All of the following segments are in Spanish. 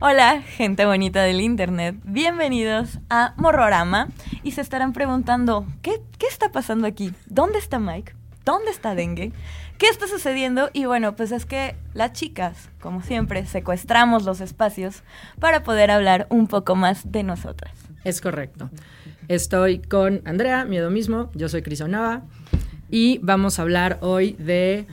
Hola, gente bonita del internet. Bienvenidos a Morrorama. Y se estarán preguntando, ¿qué, ¿qué está pasando aquí? ¿Dónde está Mike? ¿Dónde está Dengue? ¿Qué está sucediendo? Y bueno, pues es que las chicas, como siempre, secuestramos los espacios para poder hablar un poco más de nosotras. Es correcto. Estoy con Andrea, miedo mismo, yo soy Crisonava y vamos a hablar hoy de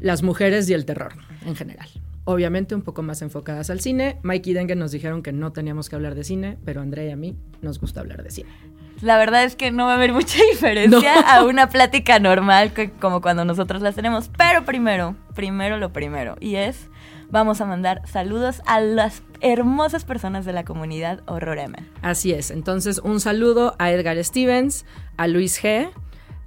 las mujeres y el terror en general. Obviamente un poco más enfocadas al cine. Mike y Dengue nos dijeron que no teníamos que hablar de cine, pero Andrea y a mí nos gusta hablar de cine. La verdad es que no va a haber mucha diferencia a una plática normal que- como cuando nosotros las tenemos. Pero primero, primero lo primero. Y es, vamos a mandar saludos a las hermosas personas de la comunidad Horrorema. Así es. Entonces, un saludo a Edgar Stevens, a Luis G,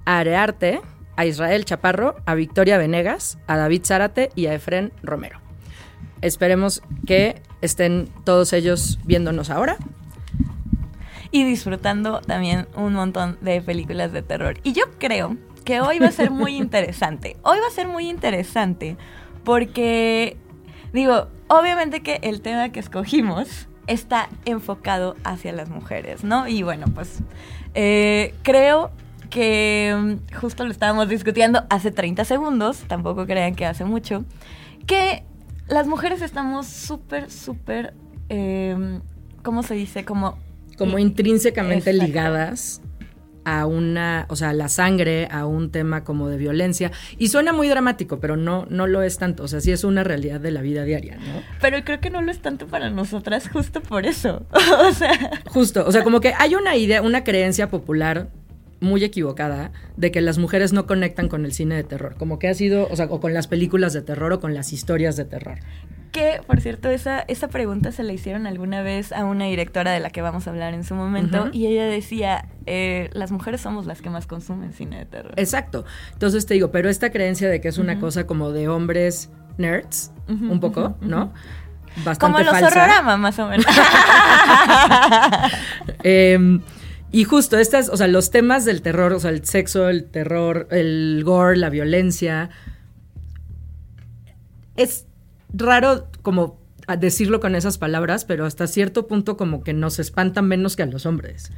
a Arearte, a Israel Chaparro, a Victoria Venegas, a David Zárate y a Efren Romero. Esperemos que estén todos ellos viéndonos ahora. y disfrutando también un montón de películas de terror. Y yo creo que hoy va a ser muy interesante. Hoy va a ser muy interesante porque, digo, obviamente que el tema que escogimos está enfocado hacia las mujeres, ¿no? Y bueno, pues eh, creo que mm, justo lo estábamos discutiendo hace 30 segundos, tampoco crean que hace mucho, que las mujeres estamos súper, súper, eh, ¿cómo se dice? Como como intrínsecamente Exacto. ligadas a una, o sea, a la sangre, a un tema como de violencia. Y suena muy dramático, pero no, no lo es tanto. O sea, sí es una realidad de la vida diaria, ¿no? Pero creo que no lo es tanto para nosotras justo por eso. o sea, Justo, o sea, como que hay una idea, una creencia popular muy equivocada de que las mujeres no conectan con el cine de terror, como que ha sido, o sea, o con las películas de terror o con las historias de terror. Que por cierto, esa, esa pregunta se la hicieron alguna vez a una directora de la que vamos a hablar en su momento y ella decía, eh, las mujeres somos las que más consumen cine de terror. Exacto. Entonces te digo, pero esta creencia de que es una cosa como de hombres nerds, un poco, ¿no? Bastante Como los falsa. horrorama, más o menos. Eh, y justo estas, o sea, los temas del terror, o sea, el sexo, el terror, el gore, la violencia. Es raro como a decirlo con esas palabras, pero hasta cierto punto como que nos espantan menos que a los hombres.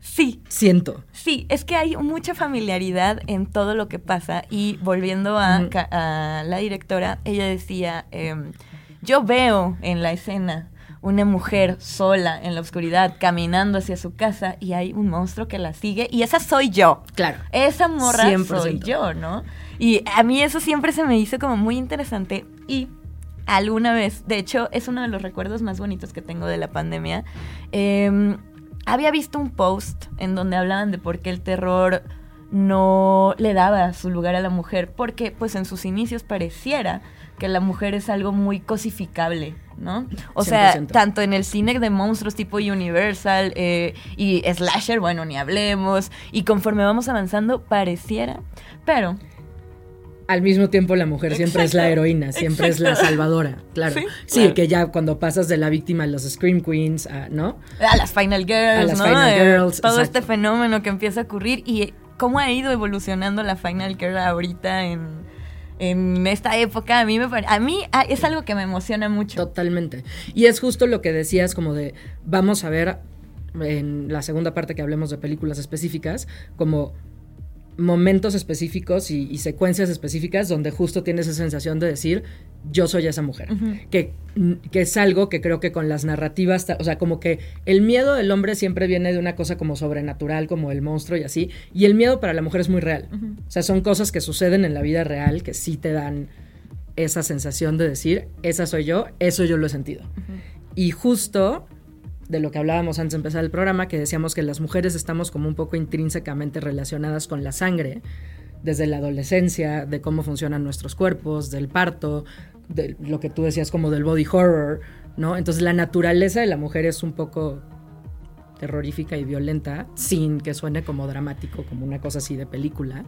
sí, Siento. Sí, es que hay mucha familiaridad en todo lo que pasa y volviendo a, la directora, ella decía, em, yo veo en la escena una mujer sola en la oscuridad caminando hacia su casa y hay un monstruo que la sigue y esa soy yo. Claro. Esa morra 100%. soy yo, ¿no? Y a mí eso siempre se me hizo como muy interesante y alguna vez, de hecho es uno de los recuerdos más bonitos que tengo de la pandemia, em, había visto un post en donde hablaban de por qué el terror no le daba su lugar a la mujer, porque pues en sus inicios pareciera que la mujer es algo muy cosificable, ¿no? O sea, 100%. tanto en el cine de monstruos tipo Universal eh, y slasher, bueno, ni hablemos, y conforme vamos avanzando pareciera, pero Al mismo tiempo la mujer siempre es la heroína, siempre es la salvadora, claro. Sí, Sí, claro. que ya cuando pasas de la víctima a los Scream Queens, a- ¿no? a las Final Girls, A las ¿no? Final Eh, Girls, todo exacto. este fenómeno que empieza a ocurrir y cómo ha ido evolucionando la Final Girl ahorita en, en esta época, a mí me a mí es algo que me emociona mucho. Totalmente. Y es justo lo que decías, como de, vamos a ver en la segunda parte que hablemos de películas específicas, como momentos específicos y, y secuencias específicas donde justo tienes esa sensación de decir, yo soy esa mujer. Que, que es algo que creo que con las narrativas, o sea, como que el miedo del hombre siempre viene de una cosa como sobrenatural, como el monstruo y así, y el miedo para la mujer es muy real. Ujú. O sea, son cosas que suceden en la vida real que sí te dan esa sensación de decir, esa soy yo, eso yo lo he sentido. Y justo de lo que hablábamos antes de empezar el programa, que decíamos que las mujeres estamos como un poco intrínsecamente relacionadas con la sangre, desde la adolescencia, de cómo funcionan nuestros cuerpos, del parto, de lo que tú decías como del body horror, ¿no? Entonces la naturaleza de la mujer es un poco terrorífica y violenta, sin que suene como dramático, como una cosa así de película.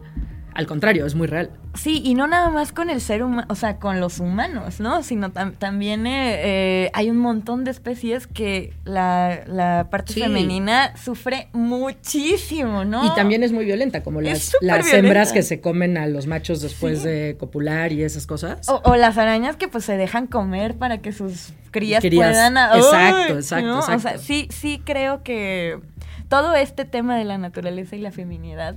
Al contrario, es muy real. Sí, y no nada más con el ser humano, o sea, con los humanos, ¿no? Sino también eh, eh, hay un montón de especies que la, parte femenina sufre muchísimo, ¿no? Y también es muy violenta, como las, las hembras que se comen a los machos después de copular y esas cosas. O, las arañas que pues se dejan comer para que sus crías, puedan... Exacto, exacto, exacto. O sea, sí, sí creo que todo este tema de la naturaleza y la feminidad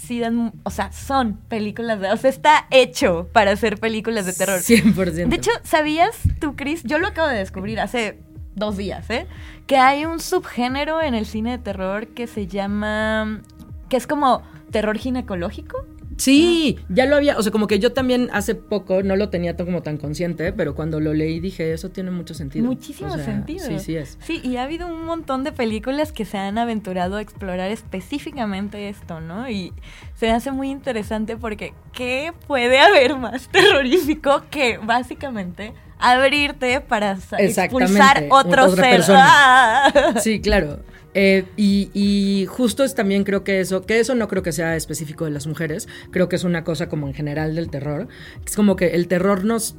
sí dan, o sea, son películas de, o sea, está hecho para hacer películas de terror. 100%. De hecho, ¿sabías tú, Chris? Yo lo acabo de descubrir hace dos días, ¿eh? Que hay un subgénero en el cine de terror que se llama, que es como terror ginecológico. Sí, ya lo había, o sea, como que yo también hace poco no lo tenía como tan consciente, pero cuando lo leí dije, eso tiene mucho sentido. Muchísimo sentido. Sí, sí es. Sí, y ha habido un montón de películas que se han aventurado a explorar específicamente esto, ¿no? Y se hace muy interesante porque ¿qué puede haber más terrorífico que básicamente abrirte para expulsar otro ser? ¡Ah! Sí, claro. Eh, y, justo es también creo que eso, que eso no creo que sea específico de las mujeres, creo que es una cosa como en general del terror. Es como que el terror nos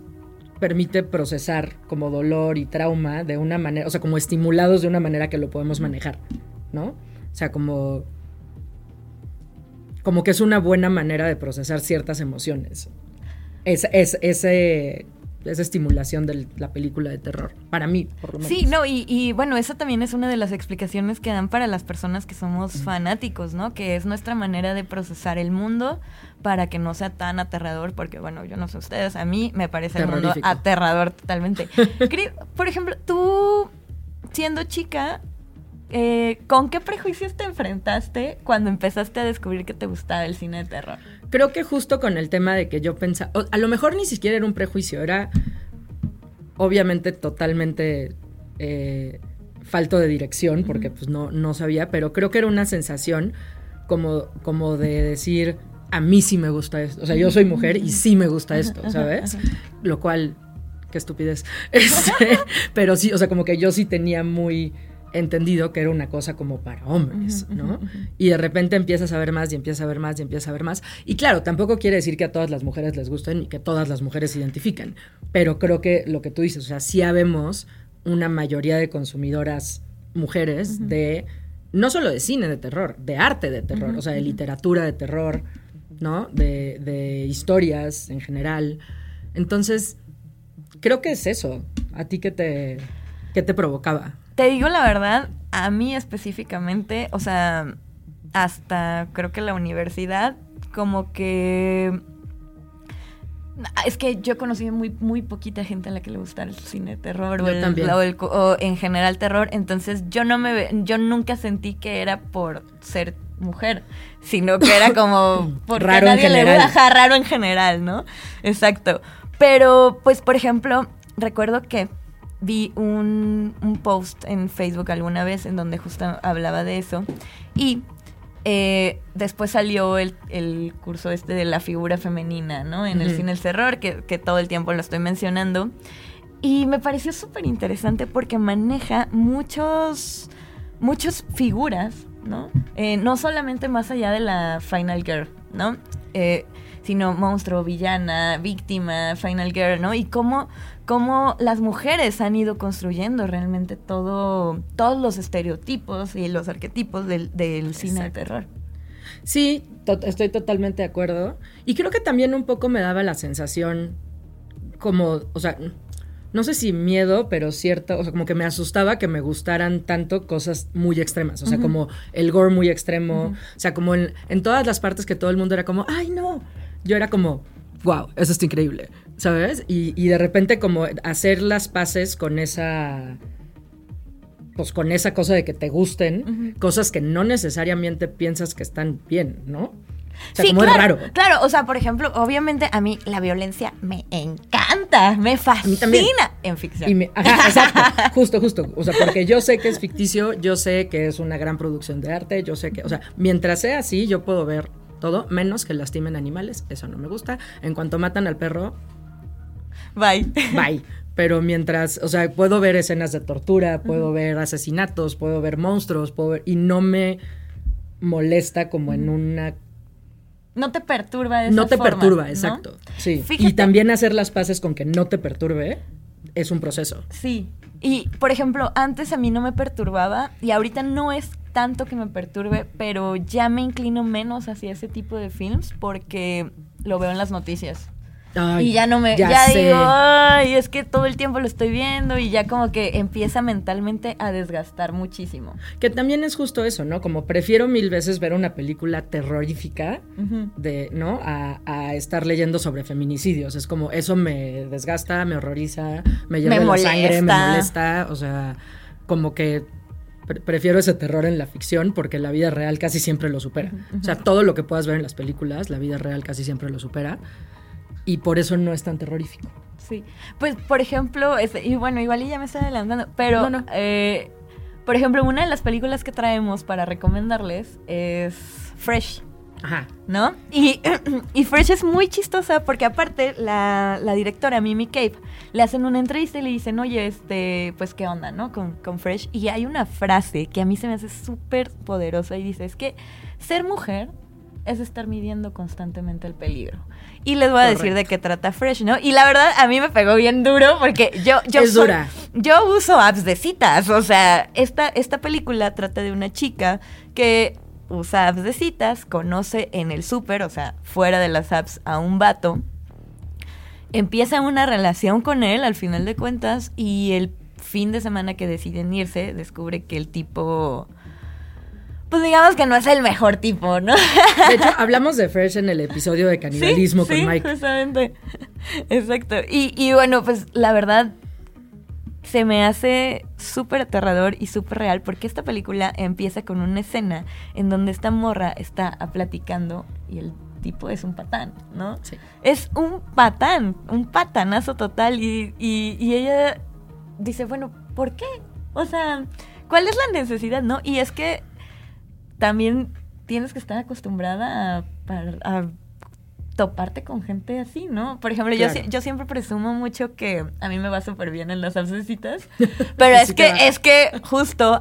permite procesar como dolor y trauma de una manera, o sea, como estimulados de una manera que lo podemos manejar, ¿no? O sea, como como que es una buena manera de procesar ciertas emociones. Es, es, ese esa estimulación de la película de terror, para mí, por lo menos. Sí, no, y, bueno, esa también es una de las explicaciones que dan para las personas que somos fanáticos, ¿no? Que es nuestra manera de procesar el mundo para que no sea tan aterrador, porque bueno, yo no sé ustedes, a mí me parece el mundo aterrador totalmente. por ejemplo, tú, siendo chica, eh, ¿con qué prejuicios te enfrentaste cuando empezaste a descubrir que te gustaba el cine de terror? Creo que justo con el tema de que yo pensaba, a lo mejor ni siquiera era un prejuicio, era obviamente totalmente eh, falto de dirección, porque pues no, no sabía, pero creo que era una sensación como, como de decir, a mí sí me gusta esto, o sea, yo soy mujer y sí me gusta esto, ¿sabes? Lo cual, qué estupidez. Este, pero sí, o sea, como que yo sí tenía muy entendido que era una cosa como para hombres, ¿no? Y de repente empiezas a ver más y empiezas a ver más y empiezas a ver más. Y claro, tampoco quiere decir que a todas las mujeres les gusten y que todas las mujeres se identifiquen, pero creo que lo que tú dices, o sea, sí habemos una mayoría de consumidoras mujeres de, no solo de cine de terror, de arte de terror, o sea, de literatura de terror, ¿no? De, de historias en general. Entonces, creo que es eso. ¿A ti qué te, qué te provocaba? Te digo la verdad, a mí específicamente, o sea, hasta creo que la universidad, como que... Es que yo conocí muy, muy poquita gente a la que le gusta el cine de terror o, el, o, en general terror, entonces yo no me yo nunca sentí que era por ser mujer, sino que era como porque raro nadie en le gusta raro en general, ¿no? Exacto. Pero pues por ejemplo, recuerdo que vi un, post en Facebook alguna vez en donde justo hablaba de eso. Y eh, después salió el, curso este de la figura femenina, ¿no? En el cine El Terror, que, que, todo el tiempo lo estoy mencionando. Y me pareció súper interesante porque maneja muchos, muchas figuras, ¿no? Eh, no solamente más allá de la Final Girl, ¿no? Eh, sino monstruo, villana, víctima, Final Girl, ¿no? Y cómo cómo las mujeres han ido construyendo realmente todo, todos los estereotipos y los arquetipos del, cine de terror. Sí, estoy totalmente de acuerdo. Y creo que también un poco me daba la sensación como, o sea, no sé si miedo, pero cierto, o sea, como que me asustaba que me gustaran tanto cosas muy extremas, o sea, como el gore muy extremo, o sea, como en, en, todas las partes que todo el mundo era como, ay no, yo era como, wow, eso está increíble, ¿sabes? Y, de repente como hacer las paces con esa pues con esa cosa de que te gusten, cosas que no necesariamente piensas que están bien, ¿no? O sea, como claro, es raro. Claro, o sea, por ejemplo, obviamente a mí la violencia me encanta, me fascina en ficción. ajá, exacto, justo, justo. O sea, porque yo sé que es ficticio, yo sé que es una gran producción de arte, yo sé que, o sea, mientras sea así, yo puedo ver todo, menos que lastimen animales, eso no me gusta. En cuanto matan al perro, bye. Bye. Pero mientras, o sea, puedo ver escenas de tortura, puedo ver asesinatos, puedo ver monstruos, puedo ver, y no me molesta como en una no te perturba de esa No te forma, perturba, ¿no? exacto. Sí. Fíjate- Y también hacer las paces con que no te perturbe es un proceso. Sí. Y, por ejemplo, antes a mí no me perturbaba y ahorita no es tanto que me perturbe, pero ya me inclino menos hacia ese tipo de films porque lo veo en las noticias. Ay, y ya no me, ya, sé. digo, ay, es que todo el tiempo lo estoy viendo y ya como que empieza mentalmente a desgastar muchísimo. Que también es justo eso, ¿no? Como prefiero mil veces ver una película terrorífica Ujú. de, ¿no? A, a estar leyendo sobre feminicidios. Es como, eso me desgasta, me horroriza, me lleva Me la sangre, me molesta. O sea, como que pre- prefiero ese terror en la ficción porque la vida real casi siempre lo supera. O sea, todo lo que puedas ver en las películas, la vida real casi siempre lo supera. Y por eso no es tan terrorífico. Sí. Pues, por ejemplo, este, y bueno, igual ya me estoy adelantando, pero, No, no. eh, por ejemplo, una de las películas que traemos para recomendarles es Fresh. Ajá. ¿no? Y, y Fresh es muy chistosa porque aparte la, la directora Mimi Cape le hacen una entrevista y le dicen, oye, este, pues qué onda, ¿no? Con, con Fresh. Y hay una frase que a mí se me hace súper poderosa y dice, es que ser mujer es estar midiendo constantemente el peligro. Y les voy a decir de qué trata Fresh, ¿no? Y la verdad, a mí me pegó bien duro porque yo... yo Es soy- dura. yo uso apps de citas, o sea, esta, esta película trata de una chica que usa apps de citas, conoce en el súper, o sea, fuera de las apps, a un vato, empieza una relación con él al final de cuentas y el fin de semana que deciden irse, descubre que el tipo, pues digamos que no es el mejor tipo, ¿no? De hecho, hablamos de Fresh en el episodio de canibalismo Sí, con Mike. justamente. Exacto. Y, y bueno, pues la verdad se me hace súper aterrador y súper real porque esta película empieza con una escena en donde esta morra está platicando y el tipo es un patán, ¿no? Sí. Es un patán, un patanazo total y, y- y ella dice, bueno, ¿por qué? O sea, ¿cuál es la necesidad, no? Y es que también tienes que estar acostumbrada a, a toparte con gente así, ¿no? Por ejemplo, yo, Claro. si- yo siempre presumo mucho que a mí me va súper bien en las citas, pero es que, es que justo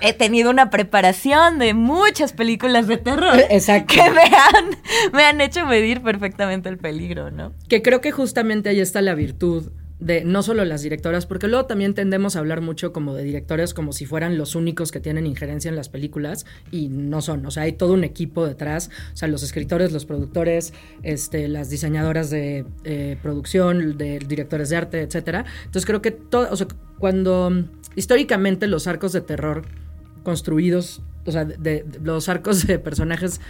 he tenido una preparación de muchas películas de terror Exacto. que me han, me han hecho medir perfectamente el peligro, ¿no? Que creo que justamente ahí está la virtud de no solo las directoras, porque luego también tendemos a hablar mucho como de directores como si fueran los únicos que tienen injerencia en las películas y no son, o sea, hay todo un equipo detrás, o sea, los escritores, los productores, este, las diseñadoras de eh, producción, de directores de arte, etcétera. Entonces creo que todo, o sea, cuando históricamente los arcos de terror construidos, o sea, de- los arcos de personajes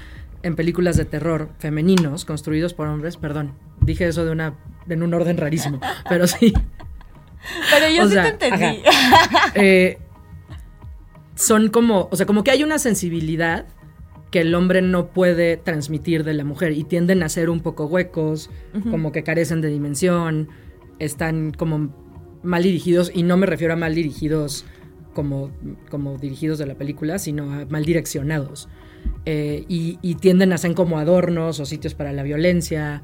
en películas de terror femeninos construidos por hombres, perdón, dije eso de una en un orden rarísimo, pero sí. Pero yo O sí sea, te entendí. eh, son como, o sea, como que hay una sensibilidad que el hombre no puede transmitir de la mujer y tienden a ser un poco huecos, como que carecen de dimensión, están como mal dirigidos y no me refiero a mal dirigidos como, como dirigidos de la película, sino a mal direccionados. Eh, y, y tienden a ser como adornos o sitios para la violencia.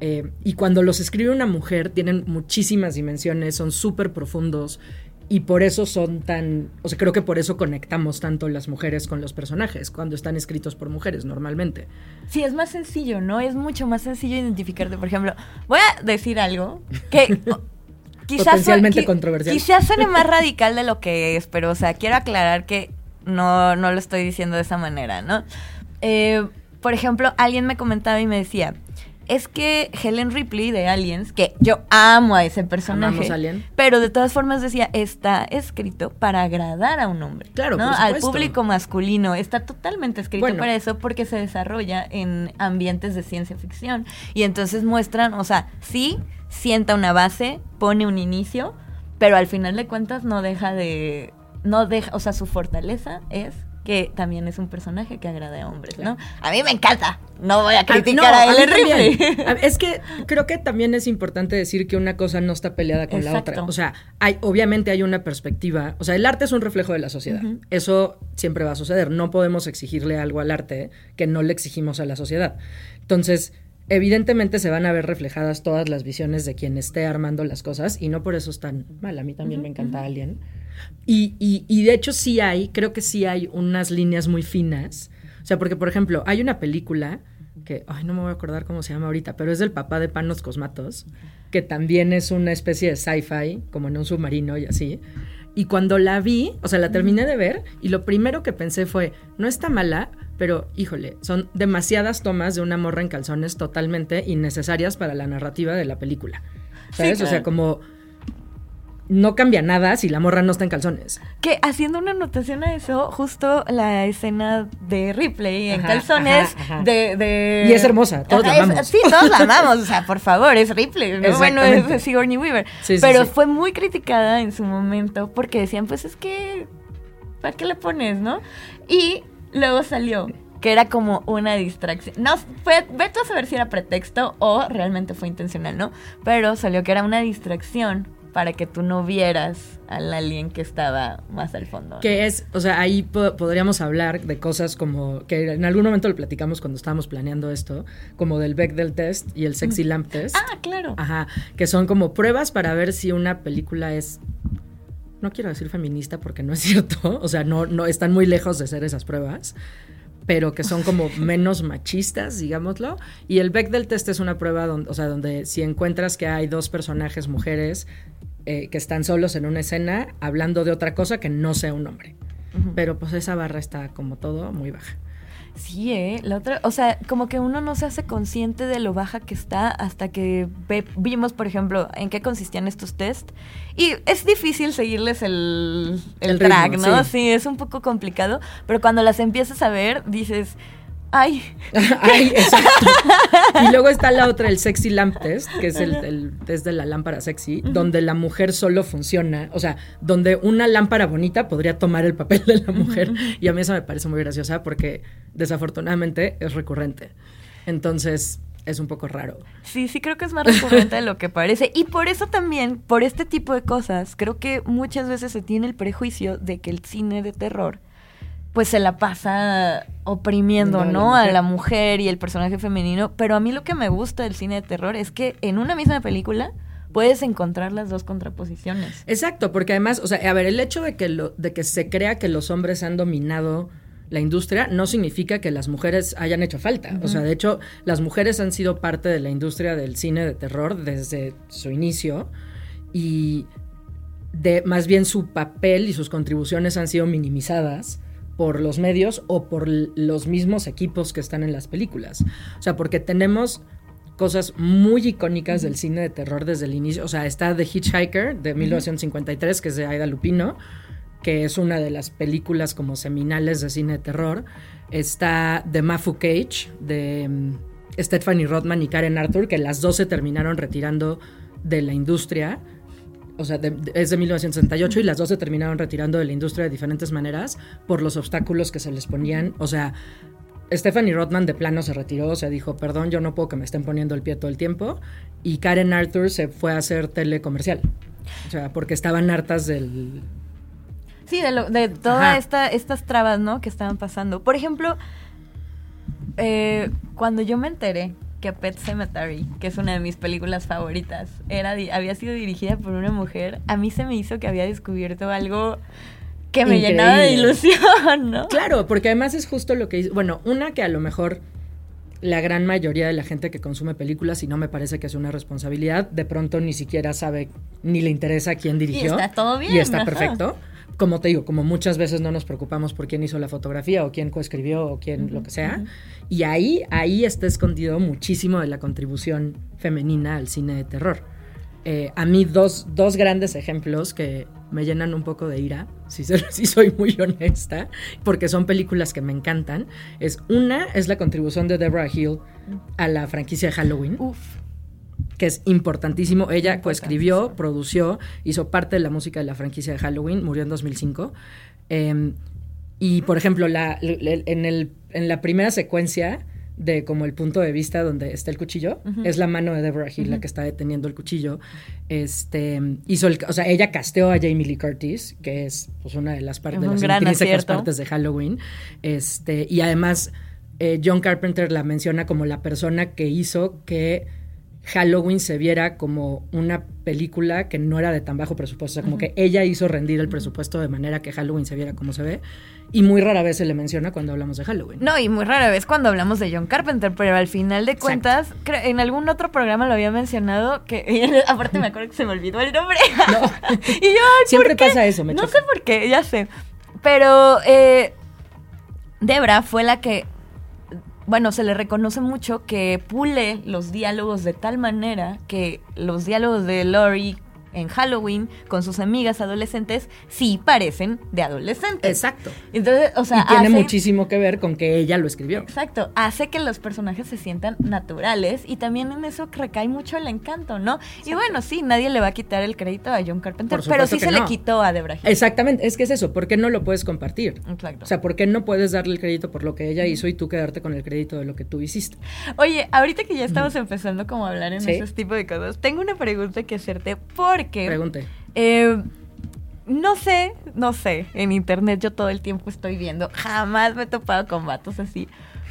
Eh, y cuando los escribe una mujer, tienen muchísimas dimensiones, son súper profundos. Y por eso son tan. O sea, creo que por eso conectamos tanto las mujeres con los personajes, cuando están escritos por mujeres normalmente. Sí, es más sencillo, ¿no? Es mucho más sencillo identificarte. Por ejemplo, voy a decir algo que quizás Potencialmente qui- controversial. Quizás suene más radical de lo que es, pero o sea, quiero aclarar que no, no lo estoy diciendo de esa manera, ¿no? Eh, por ejemplo, alguien me comentaba y me decía, es que Helen Ripley de Aliens, que yo amo a ese personaje, Alien. pero de todas formas decía, está escrito para agradar a un hombre. Claro, ¿no? Al público masculino. Está totalmente escrito Bueno. para eso porque se desarrolla en ambientes de ciencia ficción. Y entonces muestran, o sea, sí, sienta una base, pone un inicio, pero al final de cuentas no deja de. No deja, o sea, su fortaleza es que también es un personaje que agrade a hombres, ¿no? A mí me encanta. No voy a criticar a no. A- Es que creo que también es importante decir que una cosa no está peleada con la otra. O sea, hay, obviamente hay una perspectiva. O sea, el arte es un reflejo de la sociedad. Eso siempre va a suceder. No podemos exigirle algo al arte que no le exigimos a la sociedad. Entonces, evidentemente se van a ver reflejadas todas las visiones de quien esté armando las cosas y no por eso es tan mal. A mí también me encanta Alien. Y, y, y de hecho sí hay, creo que sí hay unas líneas muy finas. O sea, porque por ejemplo, hay una película que, ay, no me voy a acordar cómo se llama ahorita, pero es del papá de Panos Cosmatos, que también es una especie de sci-fi, como en un submarino y así. Y cuando la vi, o sea, la terminé de ver y lo primero que pensé fue, no está mala, pero híjole, son demasiadas tomas de una morra en calzones totalmente innecesarias para la narrativa de la película. ¿Sabes? O sea, como no cambia nada si la morra no está en calzones. Que haciendo una anotación a eso, justo la escena de Ripley en calzones De, Y es hermosa, todos la amamos. sí, todos la amamos, o sea, por favor, es Ripley, bueno, es Sigourney Weaver. pero fue muy criticada en su momento porque decían, pues es que, ¿para qué le pones, no? Y luego salió que era como una distracción. No, fue, vete a saber si era pretexto o realmente fue intencional, ¿no? Pero salió que era una distracción para que tú no vieras al alien que estaba más al fondo. Que es, o sea, ahí podríamos hablar de cosas como, que en algún momento lo platicamos cuando estábamos planeando esto, como del Bechdel test y el Sexy Lamp test. Ah, claro. Ajá, que son como pruebas para ver si una película es no quiero decir feminista porque no es cierto, o sea, no, no están muy lejos de ser esas pruebas, pero que son como menos machistas, digámoslo. Y el Bechdel test es una prueba donde, o sea, donde si encuentras que hay dos personajes mujeres eh, que están solos en una escena hablando de otra cosa que no sea un hombre. Pero pues esa barra está como todo muy baja. Sí, ¿eh? La otra, o sea, como que uno no se hace consciente de lo baja que está hasta que vimos, por ejemplo, en qué consistían estos test. Y es difícil seguirles el, el, track, ¿no? sí, es un poco complicado, pero cuando las empiezas a ver, dices, Ay. Ay, exacto. y luego está la otra, el sexy lamp test, que es el, test de la lámpara sexy, donde la mujer solo funciona, o sea, donde una lámpara bonita podría tomar el papel de la mujer. Y a mí eso me parece muy graciosa porque desafortunadamente es recurrente. Entonces, es un poco raro. Sí, sí creo que es más recurrente de lo que parece. Y por eso también, por este tipo de cosas, creo que muchas veces se tiene el prejuicio de que el cine de terror pues se la pasa oprimiendo, ¿no? A la mujer y el personaje femenino. Pero a mí lo que me gusta del cine de terror es que en una misma película puedes encontrar las dos contraposiciones. Exacto, porque además, o sea, a ver, el hecho de que, lo, de que se crea que los hombres han dominado la industria no significa que las mujeres hayan hecho falta. O sea, de hecho, las mujeres han sido parte de la industria del cine de terror desde su inicio y de más bien su papel y sus contribuciones han sido minimizadas por los medios o por los mismos equipos que están en las películas. O sea, porque tenemos cosas muy icónicas del cine de terror desde el inicio. O sea, está The Hitchhiker de 1953, que es de Aida Lupino, que es una de las películas como seminales de cine de terror. Está The Mafu Cage de mm, Stephanie Rothman y Karen Arthur, que las dos se terminaron retirando de la industria o sea, es de 1968 y las dos se terminaron retirando de la industria de diferentes maneras por los obstáculos que se les ponían. O sea, Stephanie Rothman de plano se retiró, o sea, dijo, perdón, yo no puedo que me estén poniendo el pie todo el tiempo. Y Karen Arthur se fue a hacer telecomercial. O sea, porque estaban hartas del... Sí, de, de todas esta, estas trabas, ¿no? Que estaban pasando. Por ejemplo, eh, cuando yo me enteré que Pet Cemetery, que es una de mis películas favoritas, era había sido dirigida por una mujer, a mí se me hizo que había descubierto algo que me llenaba de ilusión, ¿no? Claro, porque además es justo lo que bueno, una que a lo mejor la gran mayoría de la gente que consume películas, y no me parece que es una responsabilidad, de pronto ni siquiera sabe ni le interesa quién dirigió. Y está todo bien. Y está perfecto como te digo, como muchas veces no nos preocupamos por quién hizo la fotografía o quién coescribió o quién lo que sea. Y ahí, ahí está escondido muchísimo de la contribución femenina al cine de terror. Eh, a mí dos, dos, grandes ejemplos que me llenan un poco de ira, si, si, soy muy honesta, porque son películas que me encantan. Es una, es la contribución de Deborah Hill a la franquicia de Halloween. Uf que es importantísimo. Ella coescribió, produció, hizo parte de la música de la franquicia de Halloween, murió en 2005. Em, y, por ejemplo, la, en, el, en la primera secuencia de como el punto de vista donde está el cuchillo, es la mano de Deborah Hill la que está deteniendo el cuchillo. Este, hizo el, o sea, ella casteó a Jamie Lee Curtis, que es pues, una de las, partes de las partes de Halloween. Este, y además, eh, John Carpenter la menciona como la persona que hizo que Halloween se viera como una película que no era de tan bajo presupuesto. O sea, como que ella hizo rendir el presupuesto de manera que Halloween se viera como se ve. Y muy rara vez se le menciona cuando hablamos de Halloween. No, y muy rara vez cuando hablamos de John Carpenter, pero al final de cuentas, en algún otro programa lo había mencionado, que aparte me acuerdo que se me olvidó el nombre. No. y yo, Siempre pasa eso, me No sé por qué, ya sé. Pero eh, Debra fue la que bueno, se le reconoce mucho que pule los diálogos de tal manera que los diálogos de Lori en Halloween con sus amigas adolescentes sí parecen de adolescentes. Exacto. Entonces, o sea, y tiene muchísimo que ver con que ella lo escribió. Exacto, hace que los personajes se sientan naturales y también en eso recae mucho el encanto, ¿no? Y bueno, sí, nadie le va a quitar el crédito a John Carpenter, pero sí se le quitó a Debra Exactamente, es que es eso, ¿por qué no lo puedes compartir? Exacto. O sea, ¿por qué no puedes darle el crédito por lo que ella hizo y tú quedarte con el crédito de lo que tú hiciste? Oye, ahorita que ya estamos empezando como a hablar en ese tipo de cosas, tengo una pregunta que hacerte por Pregunte. Eh, no sé, no sé. En internet yo todo el tiempo estoy viendo. Jamás me he topado con vatos así.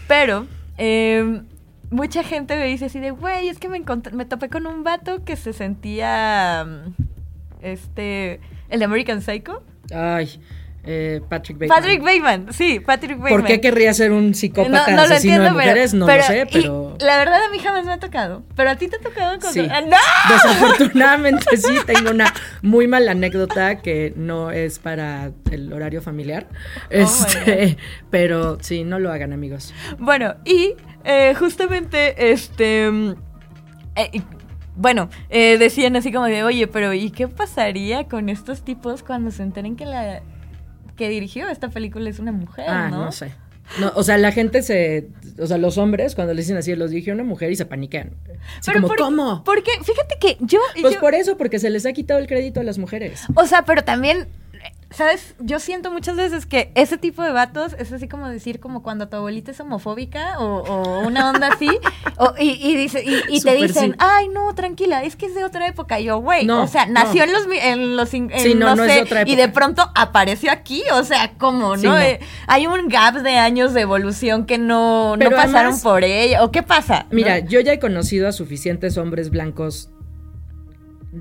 Pero eh, mucha gente me dice así de, güey, es que me, me topé con un vato que se sentía. Este. El de American Psycho. Ay. Eh, Patrick Bateman. Patrick Bateman, sí, Patrick Bateman. ¿Por qué querría ser un psicópata no, asesino de mujeres? no lo sé, pero... la verdad a mí jamás me ha tocado, pero a ti te ha tocado con... Sí. Ah, ¡No! Desafortunadamente sí, tengo una muy mala anécdota que no es para el horario familiar, oh, este, pero sí, no lo hagan amigos. Bueno, y eh, justamente, este... Eh, bueno, eh, decían así como de, oye, pero ¿y qué pasaría con estos tipos cuando se enteren que la que dirigió esta película es una mujer, ah, ¿no? No sé. No, o sea, la gente se. O sea, los hombres, cuando le dicen así, los dirigió una mujer y se paniquean. Así como, ¿cómo? Porque, fíjate que yo. Pues por eso, porque se les ha quitado el crédito a las mujeres. O sea, pero también ¿Sabes? Yo siento muchas veces que ese tipo de vatos es así como decir como cuando tu abuelita es homofóbica o, una onda así y, dice, y, te dicen, ay, no, tranquila, es que es de otra época. Y yo, güey, no, o sea, nació en los, en los no, sé, y de pronto apareció aquí, o sea, ¿cómo, no? Eh, hay un gap de años de evolución que no, no pasaron por ella, ¿o qué pasa? Mira, yo ya he conocido a suficientes hombres blancos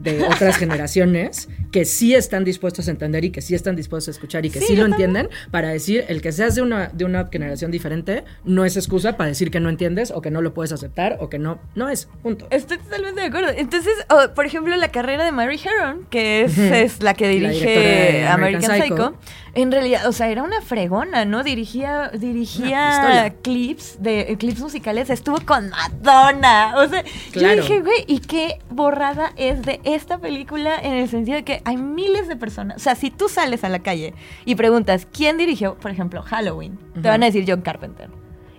de otras generaciones que sí están dispuestos a entender y que sí están dispuestos a escuchar y que sí, lo entienden para decir el que seas de una, de una generación diferente no es excusa para decir que no entiendes o que no lo puedes aceptar o que no, no es, punto. Estoy totalmente de acuerdo. Entonces, por ejemplo, la carrera de Mary Heron, que es, la que dirige American, Psycho en realidad, o sea, era una fregona, ¿no? Dirigía, dirigía clips de clips musicales, estuvo con Madonna. O sea, yo dije, güey, ¿y qué borrada es de esta película en el sentido de que hay miles de personas? O sea, si tú sales a la calle y preguntas quién dirigió, por ejemplo, Halloween, te van a decir John Carpenter.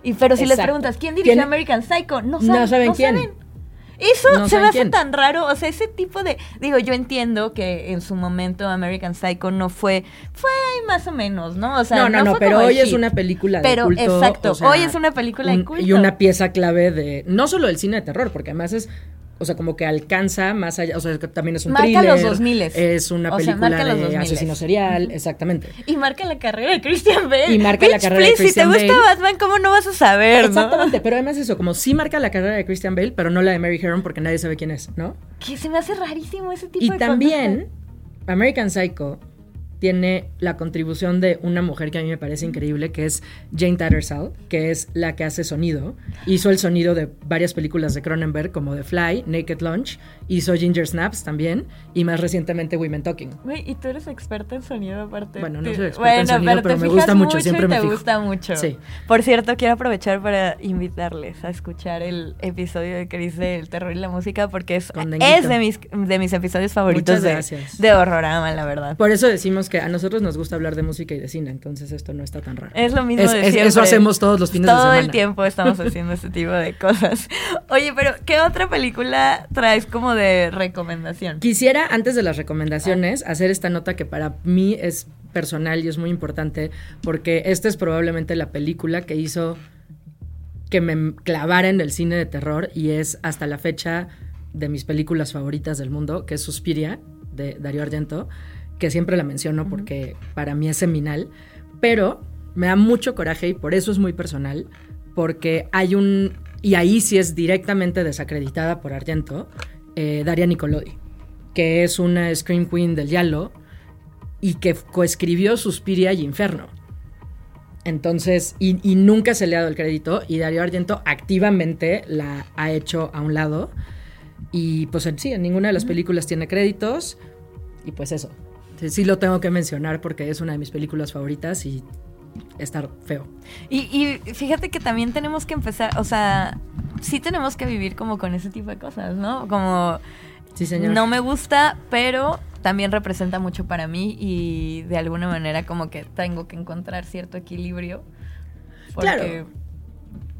Y pero si les preguntas quién dirigió American Psycho, no saben, no saben quién. Eso se me hace tan raro, o sea, ese tipo de, digo, yo entiendo que en su momento American Psycho no fue, fue más o menos, ¿no? O sea, no, no, no, pero hoy es una película de pero, culto. Exacto, hoy es una película de culto. Y una pieza clave de, no solo del cine de terror, porque además es o sea, como que alcanza más allá, o sea, también es un marca thriller. los 2000 Es una película de asesino serial, exactamente. Y marca la carrera de Christian Bale. Y marca la carrera de Christian Bale. Si te gusta Batman, ¿cómo no vas a saber, Exactamente, pero además eso, como sí marca la carrera de Christian Bale, pero no la de Mary Heron porque nadie sabe quién es, ¿no? Que se me hace rarísimo ese tipo y de Y también American Psycho tiene la contribución de una mujer que a mí me parece increíble, que es Jane Tattersall, que es la que hace sonido. Hizo el sonido de varias películas de Cronenberg, como The Fly, Naked Lunch, hizo Ginger Snaps también, y más recientemente Women Talking. Güey, y tú eres experta en sonido aparte. Bueno, no soy experta en sonido, pero, me gusta mucho, siempre me te gusta mucho. Sí. Por cierto, quiero aprovechar para invitarles a escuchar el episodio de Cris del terror y la música, porque es, es de, mis, de mis episodios favoritos de, de Horrorama, la verdad. Por eso decimos que a nosotros nos gusta hablar de música y de cine, entonces esto no está tan raro. Es lo mismo de siempre. Eso hacemos todos los fines de semana. Todo el tiempo estamos haciendo este tipo de cosas. Oye, pero ¿qué otra película traes como de recomendación? Quisiera, antes de las recomendaciones, hacer esta nota que para mí es personal y es muy importante, porque esta es probablemente la película que hizo que me clavara en el cine de terror y es hasta la fecha de mis películas favoritas del mundo, que es Suspiria, de Dario Argento que siempre la menciono porque para mí es seminal, pero me da mucho coraje y por eso es muy personal, porque hay un, y ahí sí es directamente desacreditada por Argento, eh, Daria Nicolodi, que es una Scream Queen del Yalo y que coescribió Suspiria y Inferno. Entonces, y, y nunca se le ha dado el crédito y Darío Argento activamente la ha hecho a un lado. Y pues en- sí, en ninguna de las películas tiene créditos. Y pues eso. Sí, sí lo tengo que mencionar porque es una de mis películas favoritas y está feo. Y, y fíjate que también tenemos que empezar, o sea, sí tenemos que vivir como con ese tipo de cosas, ¿no? Como Sí, señor. no me gusta, pero también representa mucho para mí y de alguna manera como que tengo que encontrar cierto equilibrio. Porque, Claro.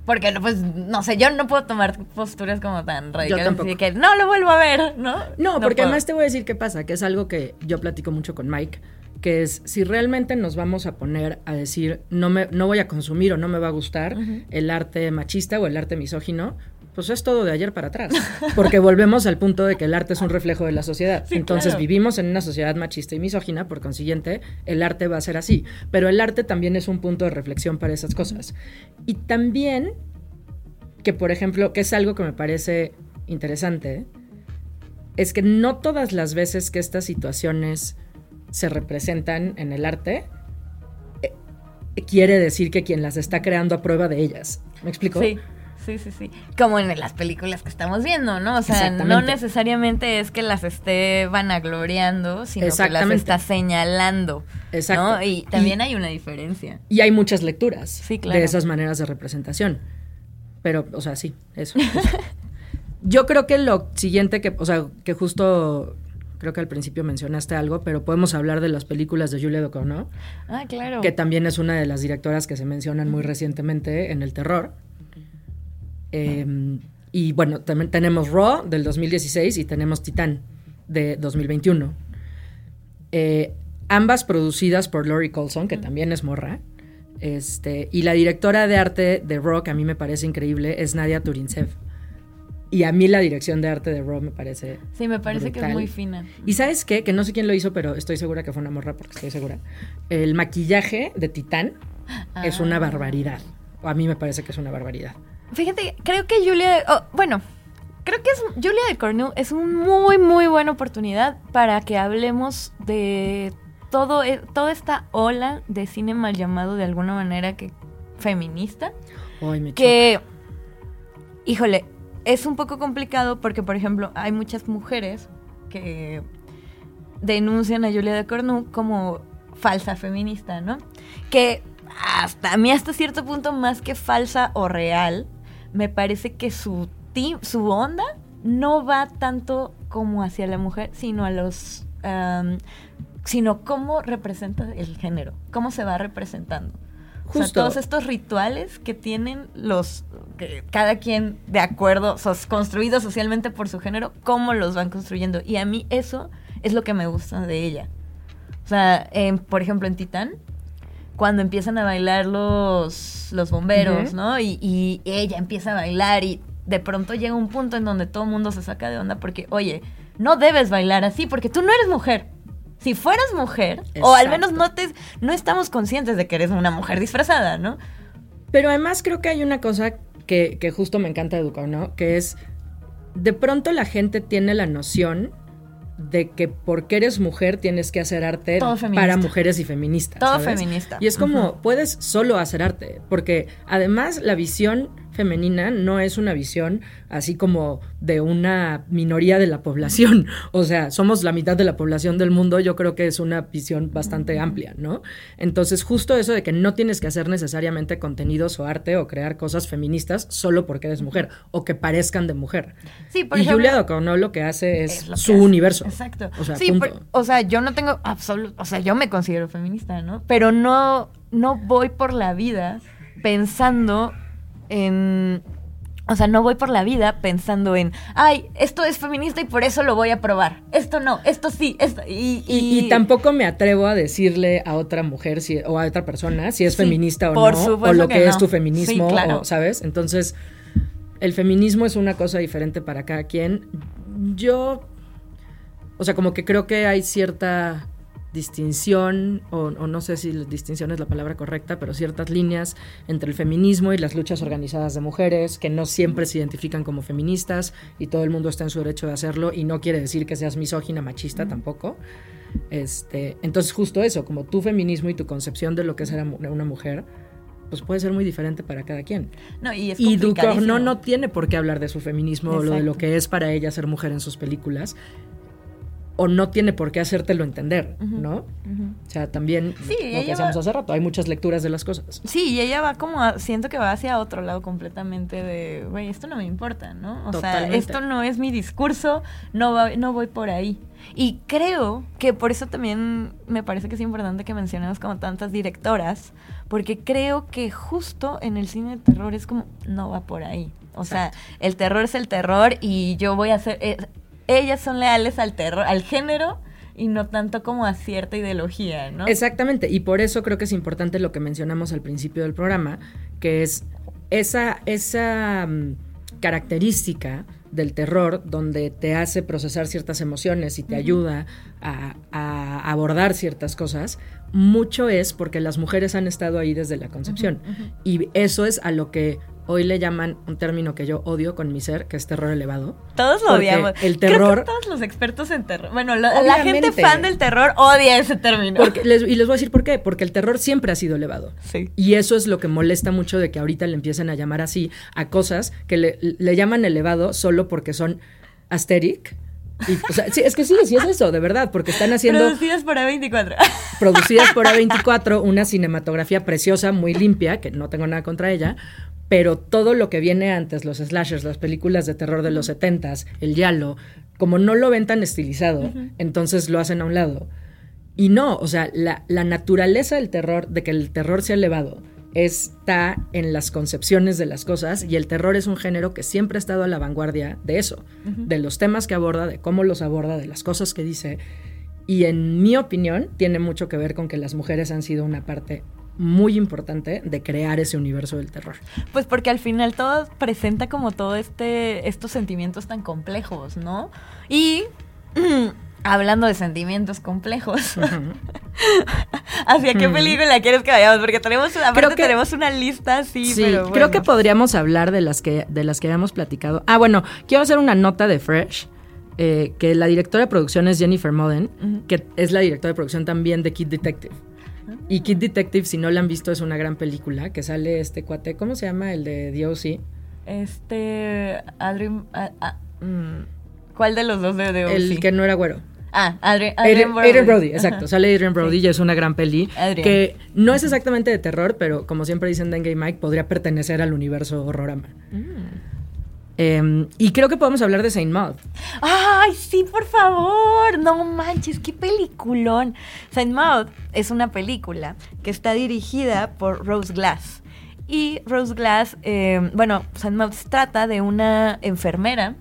Porque, pues, no sé, yo no puedo tomar posturas como tan radicales. tampoco. así que no lo vuelvo a ver, ¿no? No, porque puedo. además te voy a decir qué pasa, que es algo que yo platico mucho con Mike, que es si realmente nos vamos a poner a decir no me no voy a consumir o no me va a gustar el arte machista o el arte misógino, pues es todo de ayer para atrás, porque volvemos al punto de que el arte es un reflejo de la sociedad. Sí, Entonces claro. vivimos en una sociedad machista y misógina, por consiguiente, el arte va a ser así, pero el arte también es un punto de reflexión para esas cosas. Y también que por ejemplo, que es algo que me parece interesante, es que no todas las veces que estas situaciones se representan en el arte, eh, quiere decir que quien las está creando aprueba de ellas. ¿Me explico? Sí, sí, sí, sí. Como en las películas que estamos viendo, ¿no? O sea, no necesariamente es que las esté vanagloriando, sino que las está señalando. Exacto. ¿no? Y también hay una diferencia. Y hay muchas lecturas Sí, claro. de esas maneras de representación. Pero, o sea, sí, eso. eso. Yo creo que lo siguiente que, o sea, que justo creo que al principio mencionaste algo, pero podemos hablar de las películas de Julia Ducournau, Ah, claro. que también es una de las directoras que se mencionan muy recientemente en el terror. Eh, y bueno, también tenemos Raw del 2016 y tenemos Titán de 2021. Eh, ambas producidas por Laurie Colson, que también es morra. Este, y la directora de arte de Raw, que a mí me parece increíble, es Nadia Turintsev. Y a mí la dirección de arte de Raw me parece Sí, me parece que es muy fina. y sabes qué, que no sé quién lo hizo, pero estoy segura que fue una morra porque estoy segura. El maquillaje de Titán es una Ah. barbaridad. O a mí me parece que es una barbaridad. Fíjate, creo que Julia, oh, bueno, creo que es Julia de Cornu es una muy muy buena oportunidad para que hablemos de todo e- toda esta ola de cine mal llamado de alguna manera que feminista, Ay, me choca. que híjole, es un poco complicado porque por ejemplo, hay muchas mujeres que denuncian a Julia de Cornu como falsa feminista, ¿no? Que hasta a mí hasta cierto punto más que falsa o real, me parece que su ti- su onda no va tanto como hacia la mujer, sino a los am, sino cómo representa el género, cómo se va representando. O sea, Justo. todos estos rituales que tienen los que cada quien de acuerdo, sos, construidos socialmente por su género, cómo los van construyendo. Y a mí eso es lo que me gusta de ella. O sea, en- por ejemplo, en Titán, cuando empiezan a bailar los, los bomberos. ¿no? Y, y ella empieza a bailar y de pronto llega un punto en donde todo el mundo se saca de onda porque, oye, no debes bailar así porque tú no eres mujer. Si fueras mujer, o al menos no te no estamos conscientes de que eres una mujer disfrazada, ¿no? Pero además creo que hay una cosa que, que justo me encanta de Ducournau, que es de pronto la gente tiene la noción de que porque eres mujer tienes que hacer arte para mujeres y feministas. Todo ¿sabes? feminista. Y es como, puedes solo hacer arte, porque además la visión femenina no es una visión así como de una minoría de la población. O sea, somos la mitad de la población del mundo, yo creo que es una visión bastante amplia, ¿no? Entonces, justo eso de que no tienes que hacer necesariamente contenidos o arte o crear cosas feministas solo porque eres mujer o que parezcan de mujer. Sí, por y ejemplo, Julia Ducournau lo que hace es, es lo que su hace. universo. Exacto. O sea, sí, punto. por- o sea, yo no tengo absoluto, o sea, yo me considero feminista, ¿no? Pero no, no voy por la vida pensando en, o sea, no voy por la vida pensando en, ay, esto es feminista y por eso lo voy a probar. Esto no, esto sí, esto y, Y, y tampoco me atrevo a decirle a otra mujer si, o a otra persona si es Sí, feminista o por no, o lo que, que es tu feminismo, Sí, claro. o, ¿sabes? Entonces, el feminismo es una cosa diferente para cada quien. Yo, o sea, como que creo que hay cierta distinción, o, o no sé si distinción es la palabra correcta, pero ciertas líneas entre el feminismo y las luchas organizadas de mujeres, que no siempre se identifican como feministas y todo el mundo está en su derecho de hacerlo, y no quiere decir que seas misógina, machista tampoco. Este, entonces justo eso, como tu feminismo y tu concepción de lo que es ser una mujer, pues puede ser muy diferente para cada quien. No, y es Y complicadísimo. Duchovny no tiene por qué hablar de su feminismo o lo de lo que es para ella ser mujer en sus películas. O no tiene por qué hacértelo entender, ¿no? O sea, también Sí, lo que hacíamos va- hace rato, hay muchas lecturas de las cosas. Sí, y ella va como, a- siento que va hacia otro lado completamente de, güey, esto no me importa, ¿no? O Totalmente. sea, esto no es mi discurso, no, va- no voy por ahí. Y creo que por eso también me parece que es importante que mencionemos como tantas directoras, porque creo que justo en el cine de terror es como, no va por ahí. O sea, el terror es el terror y yo voy a hacer, eh, ellas son leales al terror, al género. Y no tanto como a cierta ideología, ¿no? Exactamente, y por eso creo que es importante lo que mencionamos al principio del programa, que es esa, esa mm, característica del terror donde te hace procesar ciertas emociones y te ayuda a, a abordar ciertas cosas, mucho es porque las mujeres han estado ahí desde la concepción. Y eso es a lo que hoy le llaman un término que yo odio con mi ser, que es terror elevado. Todos lo odiamos. el Creo terror- que todos los expertos en terror. Bueno, la, la gente fan del terror odia ese término. Porque les- y les voy a decir por qué, porque el terror siempre ha sido elevado. Sí. Y eso es lo que molesta mucho de que ahorita le empiecen a llamar así a cosas que le, le llaman elevado solo porque son asteric. Y, o sea, sí, es que sí, sí es eso, de verdad, porque están haciendo Producidas por A24. producidas por A24 una cinematografía preciosa, muy limpia, que no tengo nada contra ella, pero todo lo que viene antes, los slashers, las películas de terror de los 70s, el yalo, como no lo ven tan estilizado, entonces lo hacen a un lado. Y no, o sea, la, la naturaleza del terror, de que el terror sea elevado, está en las concepciones de las cosas y el terror es un género que siempre ha estado a la vanguardia de eso, de los temas que aborda, de cómo los aborda, de las cosas que dice. Y en mi opinión, tiene mucho que ver con que las mujeres han sido una parte muy importante de crear ese universo del terror. Pues porque al final todo presenta como todo este estos sentimientos tan complejos, ¿no? Y hablando de sentimientos complejos, ¿hacia qué película quieres que vayamos? Porque tenemos una, aparte que- tenemos una lista así, Sí, pero creo que podríamos hablar de las que, de las que habíamos platicado. Ah, bueno, quiero hacer una nota de Fresh, eh, que la directora de producción es Jennifer Modden, Ujú. que es la directora de producción también de Kid Detective. Y Kid Detective, si no la han visto, es una gran película que sale este cuate, ¿cómo se llama? El de DOC. Este Adrian mm, ¿Cuál de los dos de, de El que no era güero. Ah, Adrian, Adrian, Adrian Brody, exacto. Ajá. Sale Adrian Brody y es una gran peli. Adrian. Que no es exactamente de terror, pero como siempre dicen Dengue y Mike, podría pertenecer al universo horrorama. Mm. Eh, y creo que podemos hablar de Saint Maud. Ay, sí, por favor. No manches, qué peliculón. Saint Maud es una película que está dirigida por Rose Glass. Y Rose Glass, eh, bueno, Saint Maud se trata de una enfermera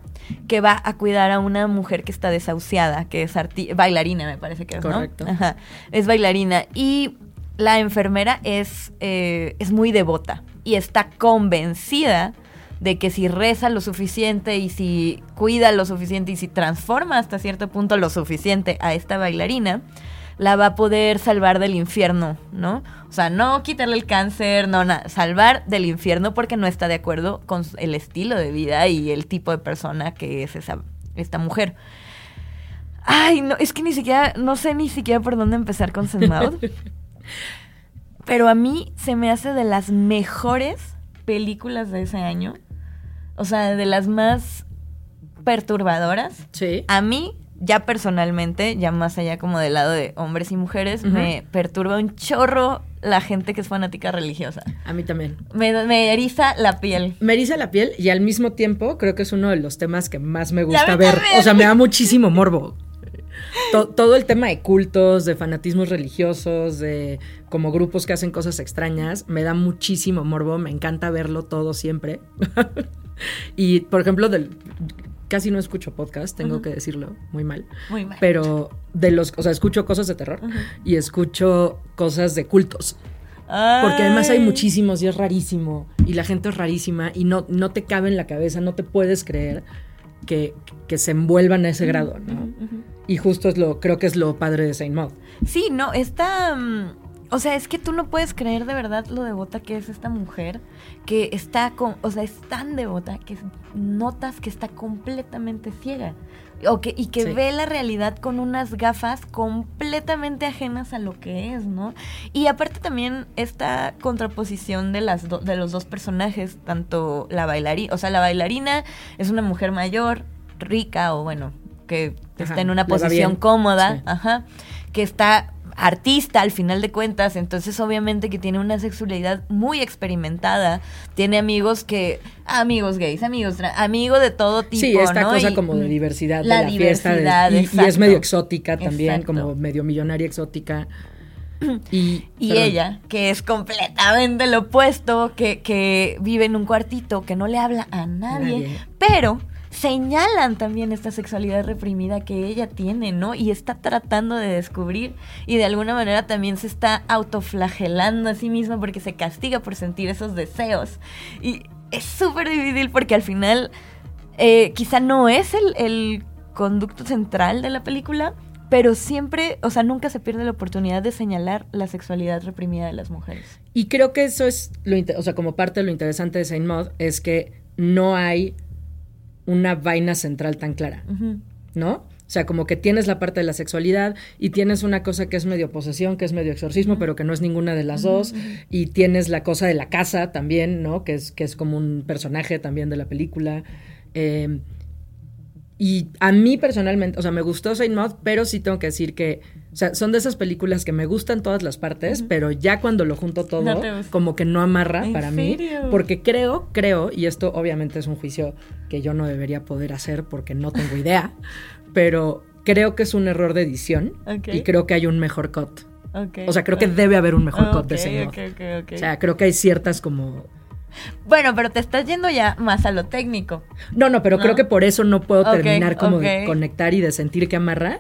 que va a cuidar a una mujer que está desahuciada, que es arti- bailarina, me parece que es, ¿no? Correcto. Ajá, es bailarina. Y la enfermera es, eh, es muy devota y está convencida de que si reza lo suficiente y si cuida lo suficiente y si transforma hasta cierto punto lo suficiente a esta bailarina, la va a poder salvar del infierno, ¿no? O sea, no quitarle el cáncer, no nada, salvar del infierno porque no está de acuerdo con el estilo de vida y el tipo de persona que es esa, esta mujer. Ay, no, es que ni siquiera, no sé ni siquiera por dónde empezar con Saint Maud. Pero a mí se me hace de las mejores películas de ese año. O sea, de las más perturbadoras. Sí. A mí, ya personalmente, ya más allá como del lado de hombres y mujeres, me perturba un chorro la gente que es fanática religiosa. A mí también. Me, me eriza la piel. Me eriza la piel y al mismo tiempo creo que es uno de los temas que más me gusta ver. también. O sea, me da muchísimo morbo. To- todo el tema de cultos, de fanatismos religiosos, de como grupos que hacen cosas extrañas, me da muchísimo morbo, me encanta verlo todo siempre. y por ejemplo, del, casi no escucho podcast, tengo que decirlo, muy mal. Muy mal. Pero de los, o sea, escucho cosas de terror y escucho cosas de cultos. Porque además hay Ay. muchísimos y es rarísimo. Y la gente es rarísima y no, no te cabe en la cabeza, no te puedes creer que, que se envuelvan a ese grado, ¿no? Y justo es lo, creo que es lo padre de Saint Maud. Sí, no, esta... mm, O sea, es que tú no puedes creer de verdad lo devota que es esta mujer, que está con, o sea, es tan devota que notas que está completamente ciega. O que, y que Sí. ve la realidad con unas gafas completamente ajenas a lo que es, ¿no? Y aparte también esta contraposición de, las do- de los dos personajes, tanto la bailarina, o sea, la bailarina es una mujer mayor, rica, o bueno, que está en una posición cómoda, Sí. ajá, que está artista al final de cuentas, entonces obviamente que tiene una sexualidad muy experimentada, tiene amigos que, amigos gays, amigos, amigos de todo tipo, Sí, esta ¿no? cosa Y- como de diversidad la de la fiesta. de- diversidad, y- y, es medio exótica también, Exacto. como medio millonaria exótica. Y, Y ella, que es completamente lo opuesto, que, que vive en un cuartito, que no le habla a nadie, Nadie. pero señalan también esta sexualidad reprimida que ella tiene, ¿no? Y está tratando de descubrir y de alguna manera también se está autoflagelando a sí misma porque se castiga por sentir esos deseos. Y es súper difícil porque al final eh, quizá no es el, el conducto central de la película, pero siempre, o sea, nunca se pierde la oportunidad de señalar la sexualidad reprimida de las mujeres. Y creo que eso es lo o sea, como parte de lo interesante de Saint Maud es que no hay una vaina central tan clara. ¿no? O sea, como que tienes la parte de la sexualidad y tienes una cosa que es medio posesión, que es medio exorcismo, pero que no es ninguna de las dos. Y tienes la cosa de la casa también, ¿no? Que es, que es como un personaje también de la película. Eh, y a mí personalmente, o sea, me gustó Saint Maud, pero sí tengo que decir que, sea, son de esas películas que me gustan todas las partes, pero ya cuando lo junto todo, No como que no amarra ¿En para serio? mí, porque creo, creo, y esto obviamente es un juicio que yo no debería poder hacer porque no tengo idea, pero creo que es un error de edición y creo que hay un mejor cut. O sea, creo que debe haber un mejor cut de ok. O sea, creo que hay ciertas como bueno, pero te estás yendo ya más a lo técnico. No, no, pero ¿No? creo que por eso no puedo terminar como de conectar y de sentir que amarra.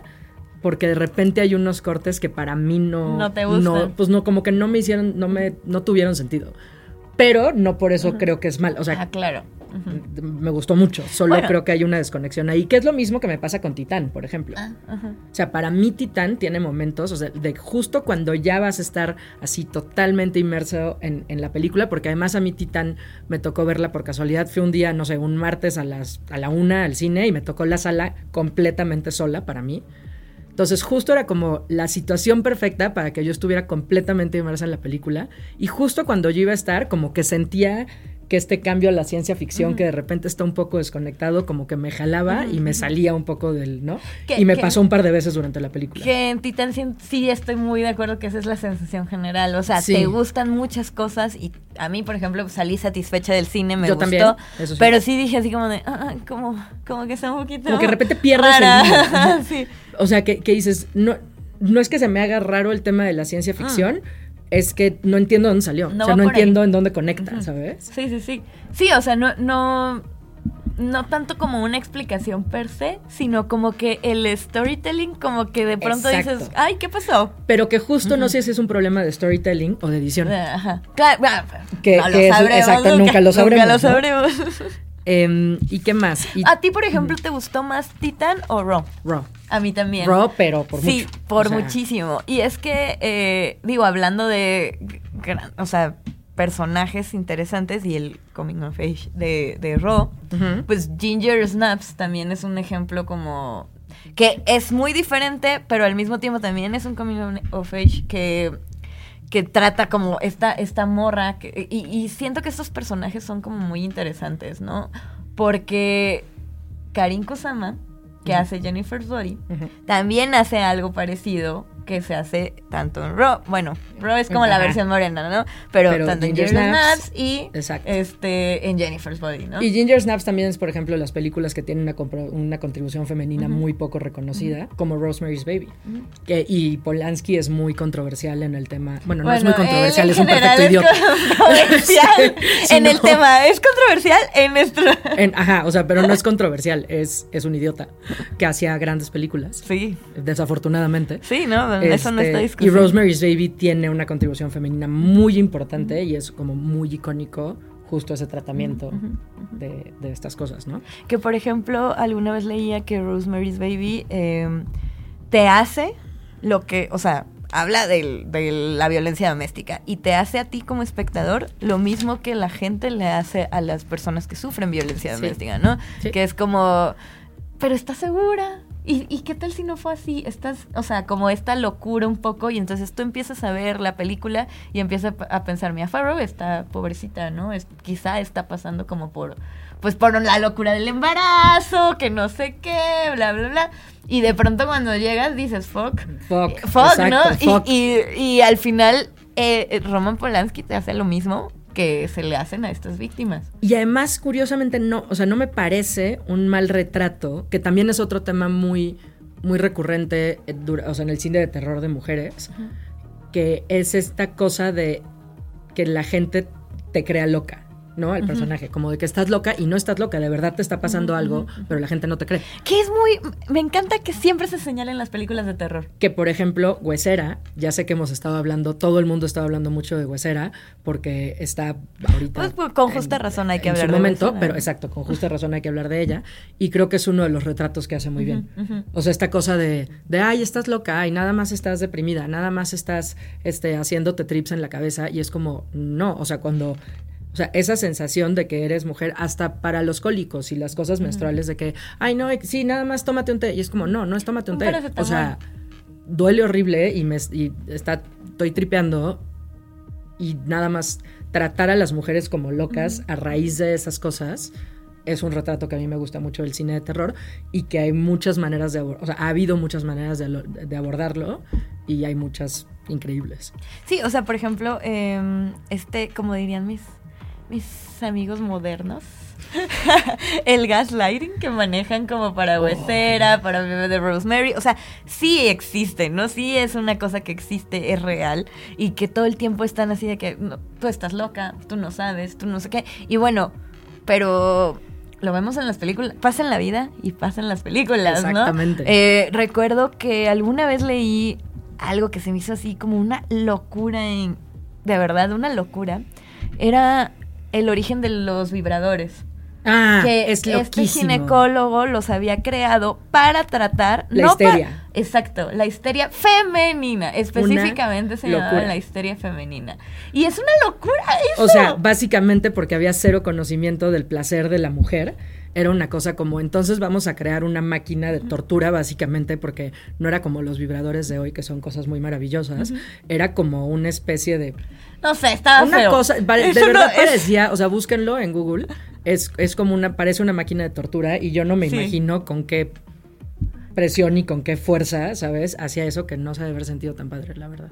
Porque de repente hay unos cortes que para mí no. No te gustan. pues no, como que no me hicieron, no me, no tuvieron sentido. Pero no por eso creo que es mal. O sea, ah, claro. Me gustó mucho. Solo Bueno. creo que hay una desconexión ahí. Que es lo mismo que me pasa con Titán, por ejemplo. Ah. O sea, para mí Titán tiene momentos, o sea, de justo cuando ya vas a estar así totalmente inmerso en, en la película, porque además a mí Titán me tocó verla por casualidad. Fui un día, no sé, un martes a, las, a la una al cine y me tocó la sala completamente sola para mí. Entonces justo era como la situación perfecta para que yo estuviera completamente inmersa en la película. Y justo cuando yo iba a estar, como que sentía que este cambio a la ciencia ficción, que de repente está un poco desconectado, como que me jalaba y me salía un poco del, ¿no? Y me pasó un par de veces durante la película. Que en Titán sí, estoy muy de acuerdo que esa es la sensación general. O sea, Sí. te gustan muchas cosas y a mí, por ejemplo, salí satisfecha del cine, me Yo gustó. también, eso sí. Pero sí dije así como de, ah, como, como que está un poquito. Como que de repente pierdes el sí. O sea, que, que dices, no, no es que se me haga raro el tema de la ciencia ficción, es que no entiendo dónde salió. No o sea, no ahí. entiendo en dónde conecta, ¿sabes? Sí, sí, sí. Sí, o sea, no, no, no tanto como una explicación per se, sino como que el storytelling, como que de pronto Exacto. dices, ay, ¿qué pasó? Pero que justo no sé si es un problema de storytelling o de edición. Ajá. Claro, bueno, Que- no que lo es- sabremos. exacto, nunca lo sabremos, Nunca lo ¿no? Em, ¿Y qué más? Y ¿A ti, por ejemplo, te gustó más Titan o Raw? Raw. A mí también. Raw, pero por sí, mucho. por O sea, muchísimo. Y es que, eh, digo, hablando de, gran- o sea, personajes interesantes y el coming of age de, de Raw, pues Ginger Snaps también es un ejemplo como que es muy diferente, pero al mismo tiempo también es un coming of age que que trata como esta, esta morra. que- y, y siento que estos personajes son como muy interesantes, ¿no? Porque Karin Kusama, que hace Jennifer's Body, Ujú. también hace algo parecido que se hace tanto en Raw. Bueno, Raw es como la versión morena, ¿no? Pero, Pero tanto en Ginger Snaps, Snaps y exacto. este, en Jennifer's Body, ¿no? Y Ginger Snaps también es, por ejemplo, las películas que tienen una, una contribución femenina muy poco reconocida, como Rosemary's Baby. Que, y Polanski es muy controversial en el tema. Bueno, no es muy controversial, es un perfecto idiota. Es controversial Sí, en el tema, es controversial en nuestro. En- ajá, o sea, pero no es controversial, es, es un idiota que hacía grandes películas, Sí, desafortunadamente. sí, no, eso no Este, está y discutido. Rosemary's Baby tiene una contribución femenina muy importante y es como muy icónico justo ese tratamiento de, de estas cosas, ¿no? Que por ejemplo, alguna vez leía que Rosemary's Baby eh, te hace lo que, o sea, habla de la violencia doméstica y te hace a ti como espectador lo mismo que la gente le hace a las personas que sufren violencia Sí. doméstica, ¿no? Sí. Que es como, pero ¿estás segura? ¿Y, ¿Y qué tal si no fue así? Estás, o sea, como esta locura un poco y entonces tú empiezas a ver la película y empiezas a, a pensar, Mia Farrow está pobrecita, ¿no? Es, quizá está pasando como por, pues por la locura del embarazo, que no sé qué, bla, bla, bla. Y de pronto cuando llegas dices, fuck, Fuck, fuck, exacto, ¿no? Y- fuck. Y, y al final eh, Roman Polanski te hace lo mismo que se le hacen a estas víctimas. Y además, curiosamente, no, o sea, no me parece un mal retrato, que también es otro tema muy, muy recurrente, eh, o sea, en el cine de terror de mujeres, que es esta cosa de que la gente te crea loca, ¿no? El Ujú. personaje, como de que estás loca y no estás loca, de verdad te está pasando algo, pero la gente no te cree. Que es muy... Me encanta que siempre se señalen las películas de terror. Que por ejemplo, Huesera, ya sé que hemos estado hablando, todo el mundo está hablando mucho de Huesera, porque está ahorita. Pues, pues, con justa razón hay que en hablar su de momento, Huesera. pero exacto, con justa razón hay que hablar de ella. Y creo que es uno de los retratos que hace muy bien. O sea, esta cosa de, de, ay, estás loca, ay, nada más estás deprimida, nada más estás este, haciéndote trips en la cabeza. Y es como, no, o sea, cuando. O sea, esa sensación de que eres mujer, hasta para los cólicos y las cosas menstruales, de que, ay, no, sí, nada más tómate un té. Y es como, no, no es tómate un Un té. O sea, duele horrible y me y está, estoy tripeando. Y nada más tratar a las mujeres como locas a raíz de esas cosas es un retrato que a mí me gusta mucho del cine de terror y que hay muchas maneras de abordar, o sea, ha habido muchas maneras de, de abordarlo y hay muchas increíbles. Sí, o sea, por ejemplo, eh, este, como dirían mis, mis amigos modernos, el gaslighting que manejan como para Huesera, para Bebé de Rosemary, o sea, sí existe, ¿no? Sí es una cosa que existe, es real, y que todo el tiempo están así de que no, tú estás loca, tú no sabes, tú no sé qué, y bueno, pero... Lo vemos en las películas, pasa en la vida y pasa en las películas, ¿no? Exactamente. Eh, recuerdo que alguna vez leí algo que se me hizo así como una locura, en, de verdad, una locura. Era el origen de los vibradores. Ah, que es este ginecólogo los había creado para tratar La no pa- histeria. exacto, la histeria femenina. Específicamente se llamaba la histeria femenina. Y es una locura eso. O sea, básicamente porque había cero conocimiento del placer de la mujer. Era una cosa como, entonces vamos a crear una máquina de tortura, básicamente, porque no era como los vibradores de hoy, que son cosas muy maravillosas. Era como una especie de no sé, estaba una feo. cosa, de Eso no verdad es- parecía, o sea, búsquenlo en Google. Es, es como una, parece una máquina de tortura y yo no me Sí. imagino con qué presión y con qué fuerza, ¿sabes? Hacia eso que no se debe haber sentido tan padre, la verdad.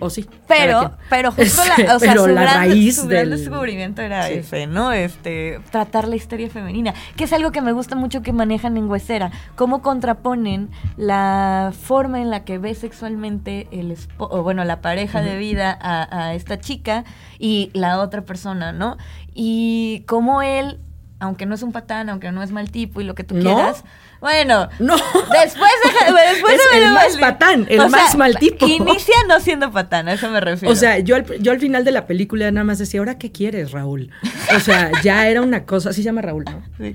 O sí. Pero, pero justo la, o sea, su, la gran, raíz su gran del- descubrimiento era Sí. ese, ¿no? Este, tratar la histeria femenina, que es algo que me gusta mucho que manejan en Huesera, cómo contraponen la forma en la que ve sexualmente el o bueno, la pareja de vida a, a esta chica y la otra persona, ¿no? Y cómo él, aunque no es un patán, aunque no es mal tipo y lo que tú ¿No? quieras, bueno, No. Después de, después Es de el más patán, el O sea, más mal tipo. Inicia no siendo patán, a eso me refiero. O sea, yo al, yo al final de la película nada más decía, ¿ahora qué quieres, Raúl? O sea, ya era una cosa, así se llama Raúl, ¿no? Sí.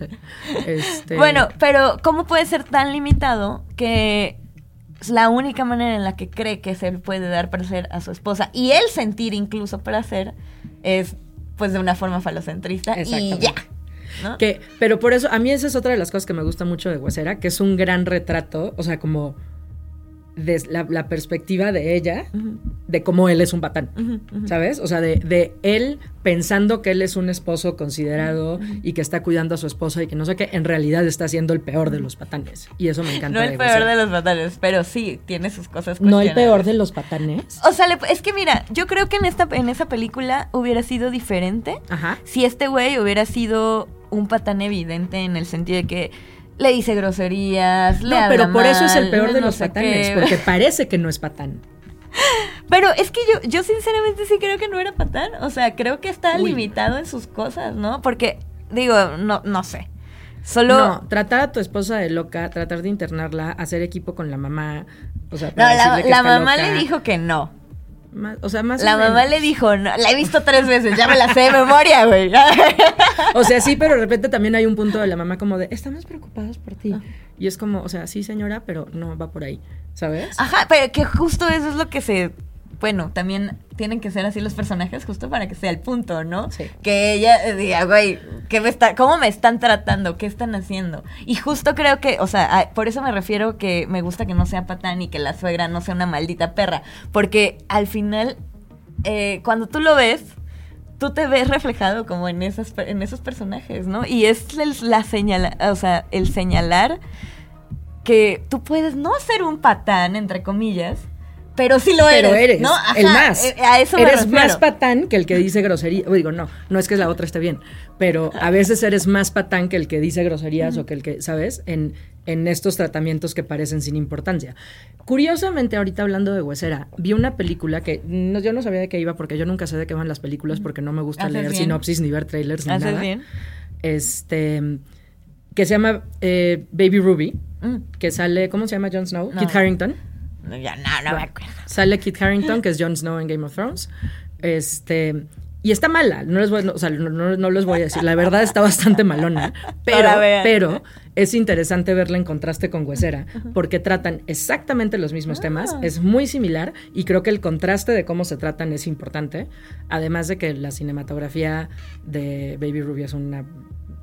Este, Bueno, pero ¿cómo puede ser tan limitado que es la única manera en la que cree que se puede dar placer a su esposa y él sentir incluso placer es pues de una forma falocentrista y ya. ¿No? Que, pero por eso, a mí esa es otra de las cosas que me gusta mucho de Huesera, que es un gran retrato, o sea, como de la, la perspectiva de ella, de cómo él es un patán. ¿sabes? O sea, de, de él pensando que él es un esposo considerado y que está cuidando a su esposa y que no sé qué, en realidad está siendo el peor de los patanes. Y eso me encanta. No el de peor de los patanes, pero sí, tiene sus cosas No el peor de los patanes. O sea, le- es que mira, yo creo que en esta en esa película hubiera sido diferente Ajá. si este güey hubiera sido un patán evidente en el sentido de que le dice groserías, le No, habla pero por eso es el peor de no los patanes, qué. porque parece que no es patán. Pero es que yo, yo sinceramente sí creo que no era patán. O sea, creo que está Uy. limitado en sus cosas, ¿no? Porque, digo, no, no sé. Solo. No, tratar a tu esposa de loca, tratar de internarla, hacer equipo con la mamá, o sea, No, la, que la mamá loca. le dijo que no. Más- o sea, más La o mamá le dijo, no, la he visto tres veces, ya me la sé de memoria, güey. O sea, sí, pero de repente también hay un punto de la mamá como de, estamos preocupados por ti. Ah. Y es como, o sea, sí, señora, pero no va por ahí, ¿sabes? Ajá, pero que justo eso es lo que se... Bueno, también tienen que ser así los personajes justo para que sea el punto, ¿no? Sí. Que ella diga, güey, ¿qué me está, ¿cómo me están tratando? ¿Qué están haciendo? Y justo creo que, o sea, a- por eso me refiero que me gusta que no sea patán y que la suegra no sea una maldita perra. Porque al final, eh, cuando tú lo ves, tú te ves reflejado como en, esas, en esos personajes, ¿no? Y es el, la señala, o sea, el señalar que tú puedes no ser un patán, entre comillas, pero sí lo pero eres. eres ¿no? Ajá, el más. eh, A eso me eres refiero. más patán que el que dice grosería. O digo, no, no es que la otra esté bien, pero a veces eres más patán que el que dice groserías o que el que, ¿sabes? En, en estos tratamientos que parecen sin importancia. Curiosamente, ahorita hablando de Huesera, vi una película que no- yo no sabía de qué iba porque yo nunca sé de qué van las películas porque no me gusta Haces leer bien. sinopsis ni ver trailers ni ¿Haces nada. bien? Este que se llama eh, Baby Ruby, Mm. que sale, ¿cómo se llama Jon Snow? No. Kit Harrington. No, ya, no, no me acuerdo. Sale Kit Harrington, que es Jon Snow en Game of Thrones. Este. Y está mala, no les voy, no, o sea, no, no- les voy a decir. La verdad está bastante malona. Pero, pero es interesante verla en contraste con Huesera, porque tratan exactamente los mismos temas. Ah. Es muy similar y creo que el contraste de cómo se tratan es importante. Además de que la cinematografía de Baby Ruby es una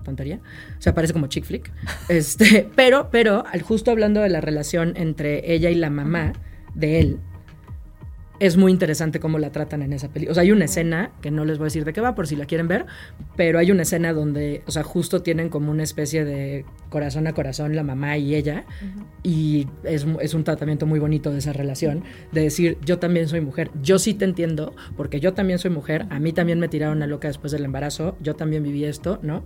tontería. O sea, parece como chick flick. Este, pero, pero, justo hablando de la relación entre ella y la mamá de él, es muy interesante cómo la tratan en esa película. O sea, hay una escena, que no les voy a decir de qué va por si la quieren ver, pero hay una escena donde, o sea, justo tienen como una especie de corazón a corazón la mamá y ella, y es, es un tratamiento muy bonito de esa relación, de decir, yo también soy mujer, yo sí te entiendo, porque yo también soy mujer, a mí también me tiraron a loca después del embarazo, yo también viví esto, ¿no?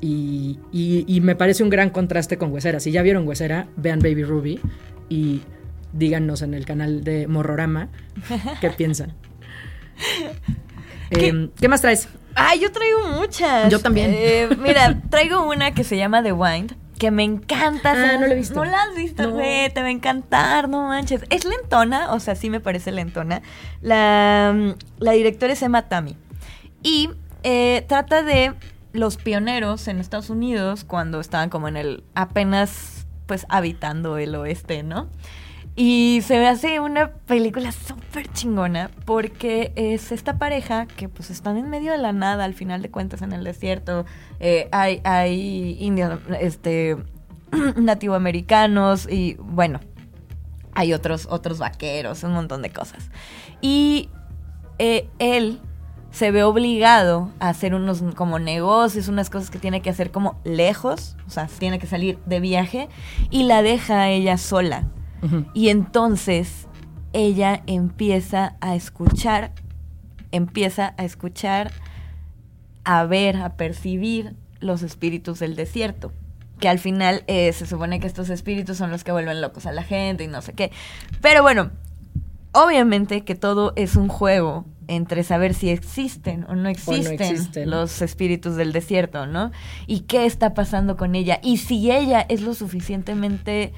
Y, y- y me parece un gran contraste con Huesera. Si ya vieron Huesera, vean Baby Ruby y díganos en el canal de Morrorama qué piensan. ¿Qué? Em, ¿Qué más traes? Ay, yo traigo muchas. Yo también. Eh, mira, traigo una que se llama The Wind, que me encanta. Ah, ¿sabes? no la he visto. No la has visto, No. güey. Te va a encantar, no manches. Es lentona, o sea, sí me parece lentona. La, mm, la directora es Emma Tammy. Y eh, trata de los pioneros en Estados Unidos cuando estaban como en el apenas pues habitando el oeste, ¿no? Y se me hace una película súper chingona porque es esta pareja que pues están en medio de la nada al final de cuentas en el desierto. Eh, hay, hay indios, este, nativoamericanos y bueno, hay otros, otros vaqueros, un montón de cosas. Y eh, él se ve obligado a hacer unos como negocios, unas cosas que tiene que hacer como lejos, o sea, tiene que salir de viaje y la deja a ella sola. Y entonces ella empieza a escuchar, empieza a escuchar, a ver, a percibir los espíritus del desierto. Que al final eh, se supone que estos espíritus son los que vuelven locos a la gente y no sé qué. Pero bueno, obviamente que todo es un juego entre saber si existen o no existen, existen. los espíritus del desierto, ¿no? Y qué está pasando con ella. Y si ella es lo suficientemente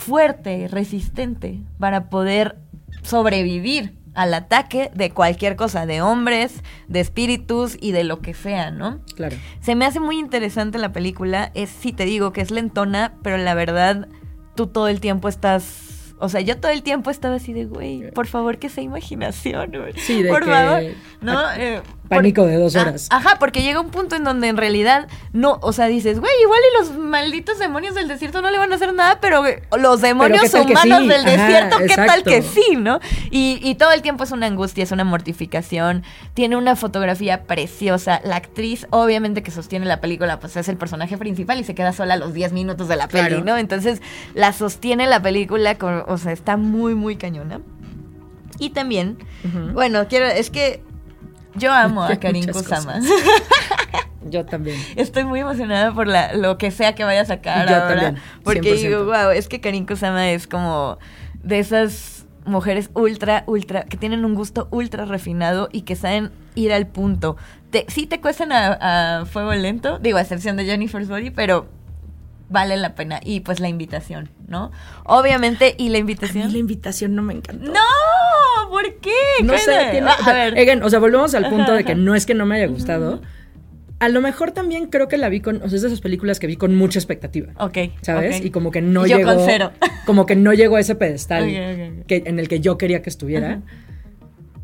fuerte, resistente, para poder sobrevivir al ataque de cualquier cosa, de hombres, de espíritus y de lo que sea, ¿no? Claro. Se me hace muy interesante la película. Es, sí te digo, que es lentona, pero la verdad, tú todo el tiempo estás. O sea, yo todo el tiempo estaba así de, güey, por favor, que sea imaginación, güey. Sí, de por que- favor. ¿No? Eh, pánico de dos Ah, horas. ajá, porque llega un punto en donde en realidad no, o sea, dices, güey, igual y los malditos demonios del desierto no le van a hacer nada, pero los demonios ¿qué tal que humanos sí? del Ajá, desierto, ¿qué tal que sí, no? Y, y todo el tiempo es una angustia, es una mortificación, tiene una fotografía preciosa, la actriz obviamente que sostiene la película, pues es el personaje principal y se queda sola a los 10 minutos de la peli. ¿no? Entonces la sostiene la película, con, o sea, está muy, muy cañona. Y también, bueno, quiero, es que yo amo a Karin Kusama. Yo también. Estoy muy emocionada por la, lo que sea que vaya a sacar Yo ahora. también, porque 100%. digo, wow, es que Karin Kusama es como de esas mujeres ultra, ultra, que tienen un gusto ultra refinado y que saben ir al punto. Te, sí te cuestan a, a fuego lento, digo, a excepción de Jennifer's Body, pero vale la pena. Y pues la invitación, ¿no? Obviamente, y la A invitación. mí la invitación no me encantó. ¡No! ¿Por qué? No sé, Cuéntame. tiene- Va, o sea, a ver. again, o sea, volvemos al punto de que Ajá. no es que no me haya gustado. A lo mejor también creo que la vi con, o sea, es de esas películas que vi con mucha expectativa. Ok. ¿Sabes? Y como que no Yo llegó. con cero. Como que no llegó a ese pedestal. Que, en el que yo quería que estuviera.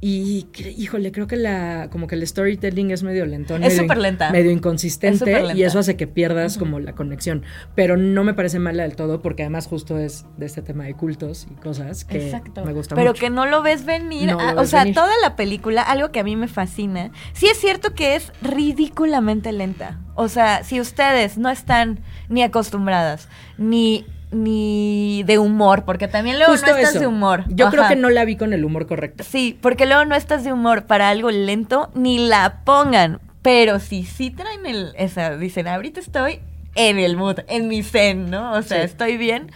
Y híjole, creo que la, como que el storytelling es medio lentón. Es medio in- superlenta. Medio inconsistente. Y eso hace que pierdas como la conexión. Pero no me parece mala del todo, porque además justo es de este tema de cultos y cosas que Exacto. me gusta Pero mucho. que no lo ves venir. No Ah, lo o sea, venir. toda la película, algo que a mí me fascina. Sí es cierto que es ridículamente lenta. O sea, si ustedes no están ni acostumbradas, ni, ni de humor, porque también luego Justo no estás eso. de humor. Yo creo que no la vi con el humor correcto. Sí, porque luego no estás de humor para algo lento, ni la pongan. Pero si sí traen el. Esa, dicen, ahorita estoy en el mood, en mi zen, ¿no? O sea, Sí. estoy bien.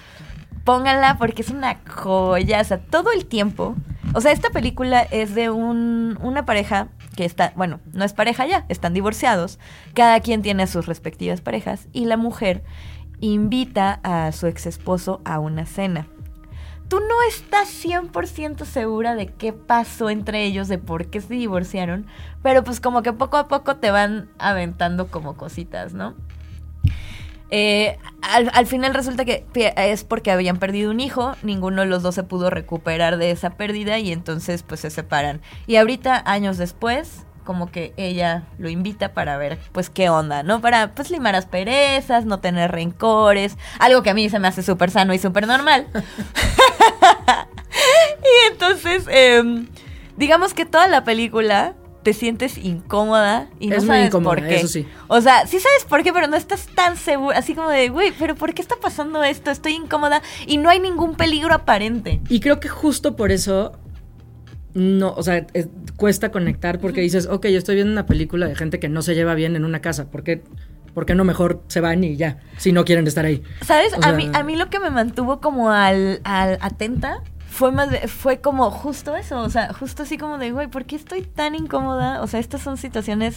Pónganla porque es una joya. O sea, todo el tiempo. O sea, esta película es de un, una pareja que está. Bueno, no es pareja ya, están divorciados. Cada quien tiene a sus respectivas parejas. Y la mujer invita a su ex esposo a una cena tú no estás 100% segura de qué pasó entre ellos, de por qué se divorciaron, pero pues como que poco a poco te van aventando como cositas, ¿no? Eh, al, al final resulta que es porque habían perdido un hijo, ninguno de los dos se pudo recuperar de esa pérdida y entonces pues se separan. Y ahorita, años después, como que ella lo invita para ver pues qué onda, ¿no? Para pues limar asperezas, no tener rencores, algo que a mí se me hace súper sano y súper normal. y entonces, em, digamos que toda la película te sientes incómoda y no Es muy sabes incómoda, por qué. eso sí. O sea, sí sabes por qué, pero no estás tan segura. Así como de, güey, pero ¿por qué está pasando esto? Estoy incómoda y no hay ningún peligro aparente. Y creo que justo por eso no, o sea, es- cuesta conectar porque dices, ok, yo estoy viendo una película de gente que no se lleva bien en una casa, ¿por qué, por qué no mejor se van y ya, si no quieren estar ahí? ¿Sabes? O a, mí, a mí lo que me mantuvo como al, al atenta fue más de- fue como justo eso, o sea, justo así como de, güey, ¿por qué estoy tan incómoda? O sea, estas son situaciones,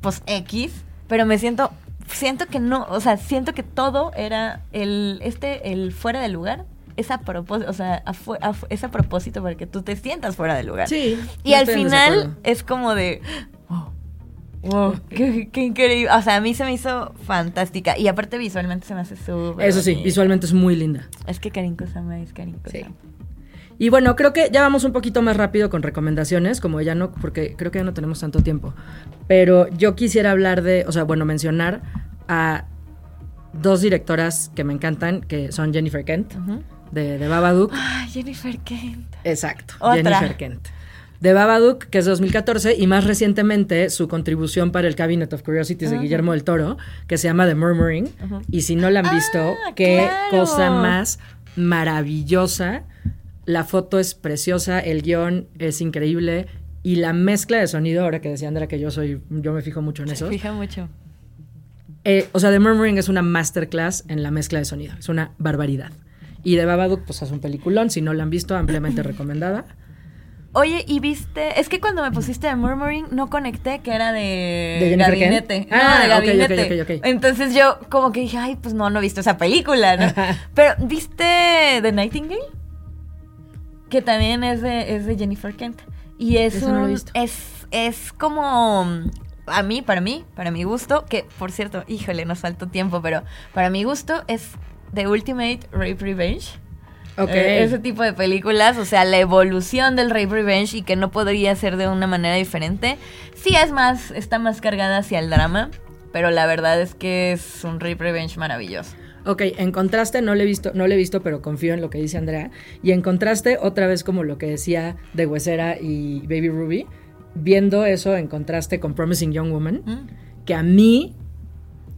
pues, X, pero me siento, siento que no, o sea, siento que todo era el, este, el fuera de lugar, es a propósito, o sea, a a es a propósito para que tú te sientas fuera de lugar. Sí. Y al final es como de. Wow, wow, qué, qué increíble. O sea, a mí se me hizo fantástica. Y aparte, visualmente se me hace súper. Eso sí, bonita. visualmente es muy linda. Es que Karin Kusama es Karin Kusama. Sí. Y bueno, creo que ya vamos un poquito más rápido con recomendaciones, como ya no, porque creo que ya no tenemos tanto tiempo. Pero yo quisiera hablar de, o sea, bueno, mencionar a dos directoras que me encantan, que son Jennifer Kent. De, de Babadook. Ay, Jennifer Kent. Exacto, Otra. Jennifer Kent. De Babadook, que es 2014, y más recientemente su contribución para el Cabinet of Curiosities de. Guillermo del Toro, que se llama The Murmuring. Y si no la han visto, Ah, qué claro. cosa más maravillosa. La foto es preciosa, el guion es increíble. Y la mezcla de sonido, ahora que decía Andra que yo soy, yo me fijo mucho en eso. Se fija mucho. Eh, o sea, The Murmuring es una masterclass en la mezcla de sonido. Es una barbaridad. Y de Babadook, pues es un peliculón. Si no la han visto, ampliamente recomendada. Oye, ¿y viste? Es que cuando me pusiste de Murmuring no conecté que era de, ¿De gabinete. No, Ah, de gabinete. ok, ok. Entonces yo como que dije, ay, pues no, no he visto esa película, ¿no? Pero, ¿viste The Nightingale? Que también es de, es de Jennifer Kent. Y es no he un- visto. es, es como a mí, para mí, para mi gusto, que por cierto, híjole, nos faltó tiempo, pero para mi gusto es The Ultimate Rape Revenge. Ok. Eh, ese tipo de películas, o sea, la evolución del Rape Revenge y que no podría ser de una manera diferente. Sí es más, está más cargada hacia el drama, pero la verdad es que es un Rape Revenge maravilloso. Ok, en contraste, no le he visto, no le he visto, pero confío en lo que dice Andrea. Y en contraste, otra vez como lo que decía de Huesera y Baby Ruby, viendo eso en contraste con Promising Young Woman, Mm. que a mí,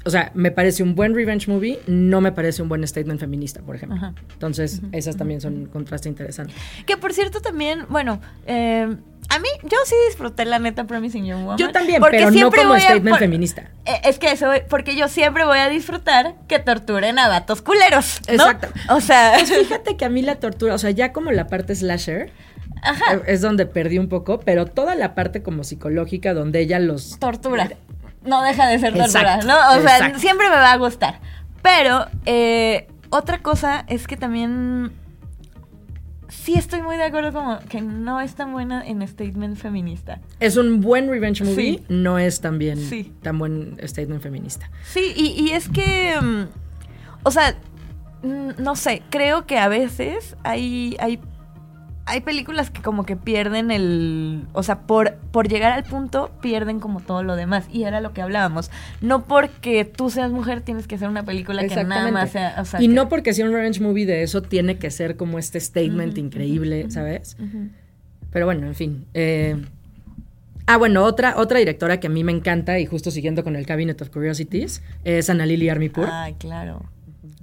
o sea, me parece un buen revenge movie, no me parece un buen statement feminista, por ejemplo. Ajá. Entonces, esas también son un contraste interesante. Que por cierto también, bueno, eh, a mí yo sí disfruté la neta Promising Young Woman. Yo también, porque pero no como voy a statement por- feminista. Eh, Es que eso, porque yo siempre voy a disfrutar que torturen a vatos culeros. ¿no? Exacto. O sea, Pues fíjate que a mí la tortura, o sea, ya como la parte slasher, ajá, eh, es donde perdí un poco, pero toda la parte como psicológica donde ella los... tortura. No deja de ser tortura, Exacto, ¿no? O sea, siempre me va a gustar. Pero eh, otra cosa es que también sí estoy muy de acuerdo como que no es tan buena en statement feminista. Es un buen revenge movie, Sí. no es tan bien Sí. tan buen statement feminista. Sí, y, y es que, mm, o sea, no sé, creo que a veces hay, hay, hay películas que como que pierden el, o sea, por, por llegar al punto pierden como todo lo demás. Y era lo que hablábamos. No porque tú seas mujer tienes que hacer una película que nada más sea... o sea, y que- no porque sea un revenge movie de eso tiene que ser como este statement increíble, ¿sabes? Pero bueno, en fin. eh, Ah, bueno, otra, otra directora que a mí me encanta, y justo siguiendo con el Cabinet of Curiosities, es Anna Lily Armipur, Ay, claro.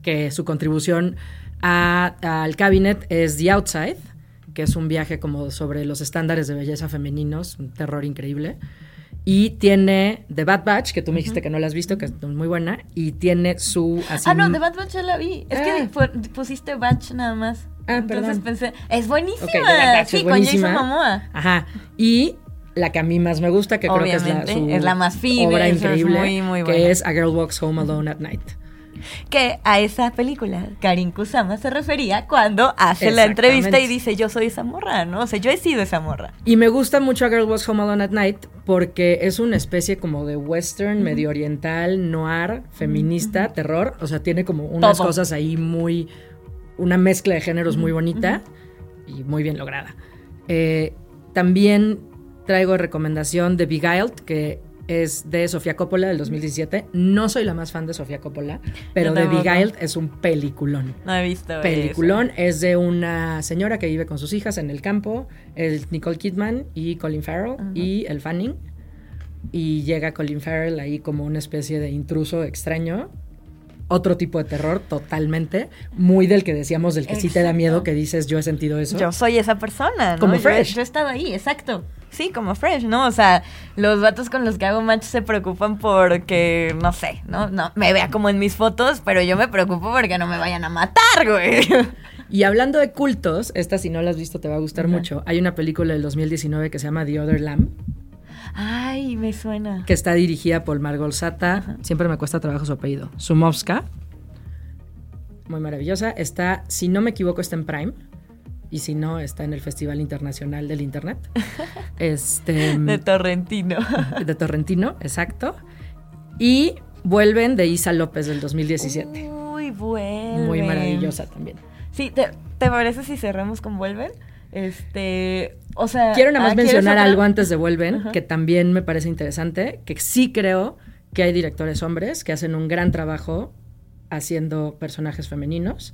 que su contribución a- al Cabinet es The Outside, que es un viaje como sobre los estándares de belleza femeninos, un terror increíble. Y tiene The Bad Batch, que tú me dijiste que no la has visto, que es muy buena, y tiene su... así- Ah, no, The Bad Batch ya la vi. Es Ah. que fu- pusiste Batch nada más. Ah, Entonces perdón. pensé, es buenísima. Ok, The Bad Batch sí, es con. Jason Momoa. Ajá. Y la que a mí más me gusta, que creo que es la, su es la más fina, obra es increíble, muy, muy buena. que es A Girl Walks Home Alone at Night. Que a esa película Karin Kusama se refería cuando hace la entrevista y dice yo soy esa morra, ¿no? O sea, yo he sido esa morra. Y me gusta mucho A Girl Walks Home Alone at Night porque es una especie como de western, medio oriental, noir, feminista, terror. O sea, tiene como unas Todo. cosas ahí muy... Una mezcla de géneros muy bonita y muy bien lograda. Eh, también traigo recomendación de Beguiled, que es de Sofía Coppola del 2017. No soy la más fan de Sofía Coppola, pero tampoco. Beguiled es un peliculón. No he visto Peliculón es de una señora que vive con sus hijas en el campo, el Nicole Kidman y Colin Farrell y el Fanning. Y llega Colin Farrell ahí como una especie de intruso extraño. Otro tipo de terror totalmente, muy del que decíamos, del que sí te da miedo, que dices, yo he sentido eso. Yo soy esa persona, ¿no? Como Fresh. Yo, he estado ahí, exacto. Sí, como Fresh, ¿no? O sea, los vatos con los que hago match se preocupan porque, no sé, ¿no? No, me vea como en mis fotos, pero yo me preocupo porque no me vayan a matar, güey. Y hablando de cultos, esta si no la has visto te va a gustar mucho. Hay una película del 2019 que se llama The Other Lamb, Ay, me suena. que está dirigida por Margot Sata. Ajá. Siempre me cuesta trabajo su apellido. Sumovska. Muy maravillosa. Está, si no me equivoco, está en Prime. Y si no, está en el Festival Internacional del Internet. Este. De Torrentino. de Torrentino, exacto. Y vuelven de Isa López del 2017. Muy bueno. Muy maravillosa también. Sí, ¿te, te parece si cerramos con Vuelven? Este, o sea... Quiero nada más ah, ¿quieres mencionar algo antes de Vuelven, que también me parece interesante, que sí creo que hay directores hombres que hacen un gran trabajo haciendo personajes femeninos.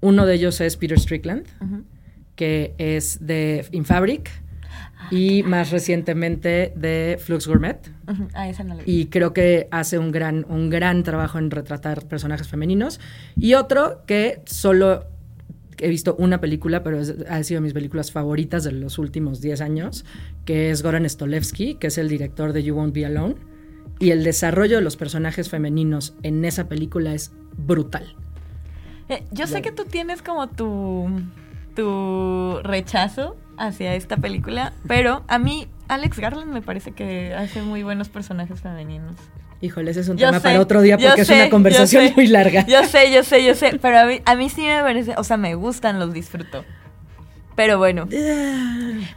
Uno de ellos es Peter Strickland, que es de Infabric y más recientemente de Flux Gourmet. Ah, esa no la. Y creo que hace un gran, un gran trabajo en retratar personajes femeninos. Y otro que solo he visto una película, pero es- ha sido mis películas favoritas de los últimos 10 años, que es Goran Stolevsky, que es el director de You Won't Be Alone. Y el desarrollo de los personajes femeninos en esa película es brutal. Eh, yo sé que tú tienes como tu, tu rechazo hacia esta película, pero a mí Alex Garland me parece que hace muy buenos personajes femeninos. Híjole, ese es un Yo tema sé, para otro día porque es una conversación sé. muy larga. Yo sé, yo sé, yo sé, pero a mí, a mí sí me parece, o sea, me gustan, los disfruto. Pero bueno,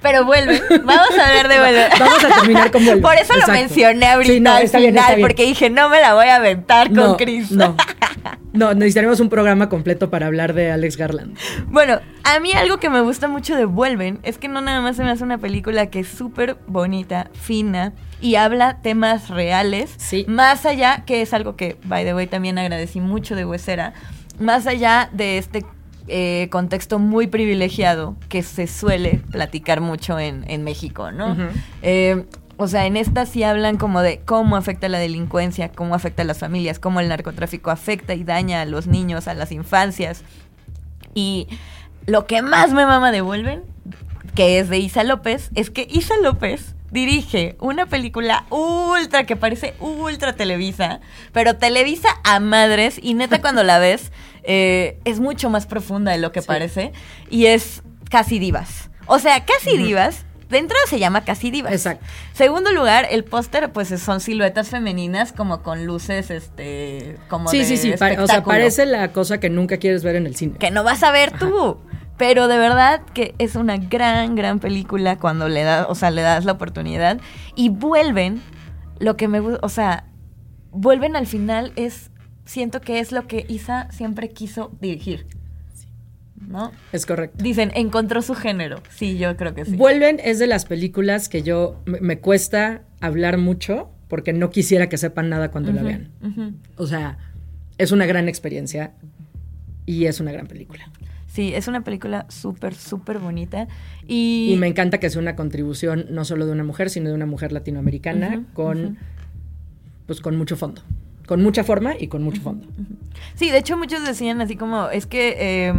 pero vuelve, vamos a hablar de vuelve. Vamos a terminar con Vuelve, Por eso lo mencioné ahorita Sí, no, al bien, final, está bien. porque dije, no me la voy a aventar con Chris. No, no, necesitaremos un programa completo para hablar de Alex Garland. Bueno, a mí algo que me gusta mucho de Vuelven es que no nada más se me hace una película que es súper bonita, fina y habla temas reales. Sí. Más allá, que es algo que, by the way, también agradecí mucho de Huesera, más allá de este eh, contexto muy privilegiado que se suele platicar mucho en, en México, ¿no? Eh, o sea, en esta sí hablan como de cómo afecta la delincuencia, cómo afecta a las familias, cómo el narcotráfico afecta y daña a los niños, a las infancias. Y lo que más me mama de Vuelven, que es de Isa López, es que Isa López dirige una película ultra que parece ultra Televisa, pero Televisa a madres y neta cuando la ves eh, es mucho más profunda de lo que Sí. parece y es casi divas. O sea, casi divas de entrada se llama Casi Divas. Exacto. Segundo lugar, el póster, pues son siluetas femeninas como con luces, este, como Sí, de sí, sí. o sea, parece la cosa que nunca quieres ver en el cine. que no vas a ver tú. Pero de verdad que es una gran, gran película cuando le das, o sea, le das la oportunidad. Y vuelven, lo que me gusta, o sea, vuelven al final es, siento que es lo que Isa siempre quiso dirigir. ¿No? Es correcto. Dicen, encontró su género. Sí, yo creo que sí. Vuelven es de las películas que yo me, me cuesta hablar mucho porque no quisiera que sepan nada cuando la vean. O sea, es una gran experiencia y es una gran película. Sí, es una película súper, súper bonita. Y, Y me encanta que sea una contribución no solo de una mujer, sino de una mujer latinoamericana con, pues, con mucho fondo. Con mucha forma y con mucho fondo. Sí, de hecho muchos decían así como, es que, eh,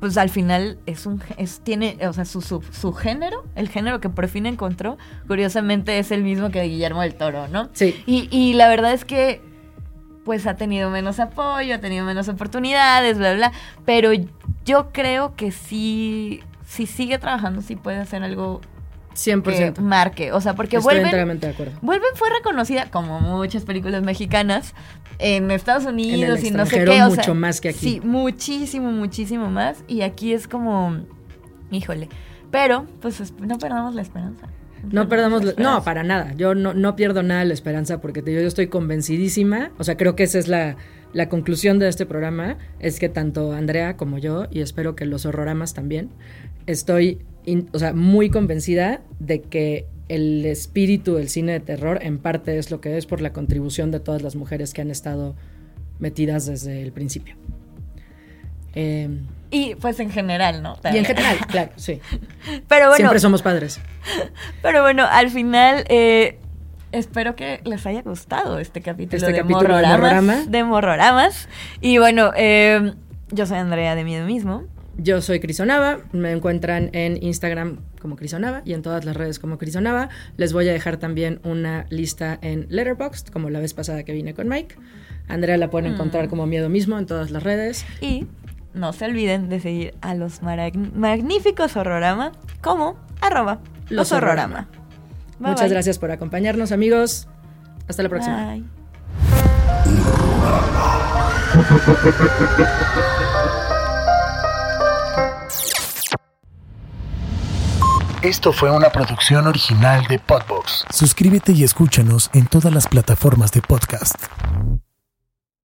pues al final es un, es, tiene, o sea, su, su, su género, el género que por fin encontró, curiosamente es el mismo que Guillermo del Toro, ¿no? Sí. Y, y la verdad es que, pues ha tenido menos apoyo, ha tenido menos oportunidades, bla, bla, pero yo creo que sí, si sigue trabajando, sí puede hacer algo que 100%. marque, o sea, porque Estoy vuelven... enteramente de acuerdo. Vuelven fue reconocida, como muchas películas mexicanas, en Estados Unidos el y no sé extranjero qué. o mucho sea, más que aquí. Sí, muchísimo, muchísimo más. Y aquí es como, híjole. Pero, pues es- no perdamos la esperanza. No perdamos, la- no, para nada. Yo no, no pierdo nada la esperanza porque te digo, yo estoy convencidísima. O sea, creo que esa es la, la conclusión de este programa. Es que tanto Andrea como yo, y espero que los horroramas también, estoy in- o sea, muy convencida de que el espíritu del cine de terror en parte es lo que es por la contribución de todas las mujeres que han estado metidas desde el principio. Eh, Y pues en general, ¿no? y en general, claro, sí. Pero bueno, Siempre somos padres. pero bueno, al final, eh, espero que les haya gustado este capítulo, Este de, capítulo de morroramas, Morrorama. de Morroramas. Y bueno, eh, yo soy Andrea de Miedo Mismo. Yo soy Crisonava, me encuentran en Instagram como Crisonava y en todas las redes como Crisonava. Les voy a dejar también una lista en Letterboxd, como la vez pasada que vine con Mike. Andrea la pueden encontrar como Miedo Mismo en todas las redes. Y no se olviden de seguir a los magníficos Horrorama como arroba Los los Horrorama. Bye, Muchas bye. gracias por acompañarnos, amigos. Hasta la próxima. Bye. Esto fue una producción original de Podbox. Suscríbete y escúchanos en todas las plataformas de podcast.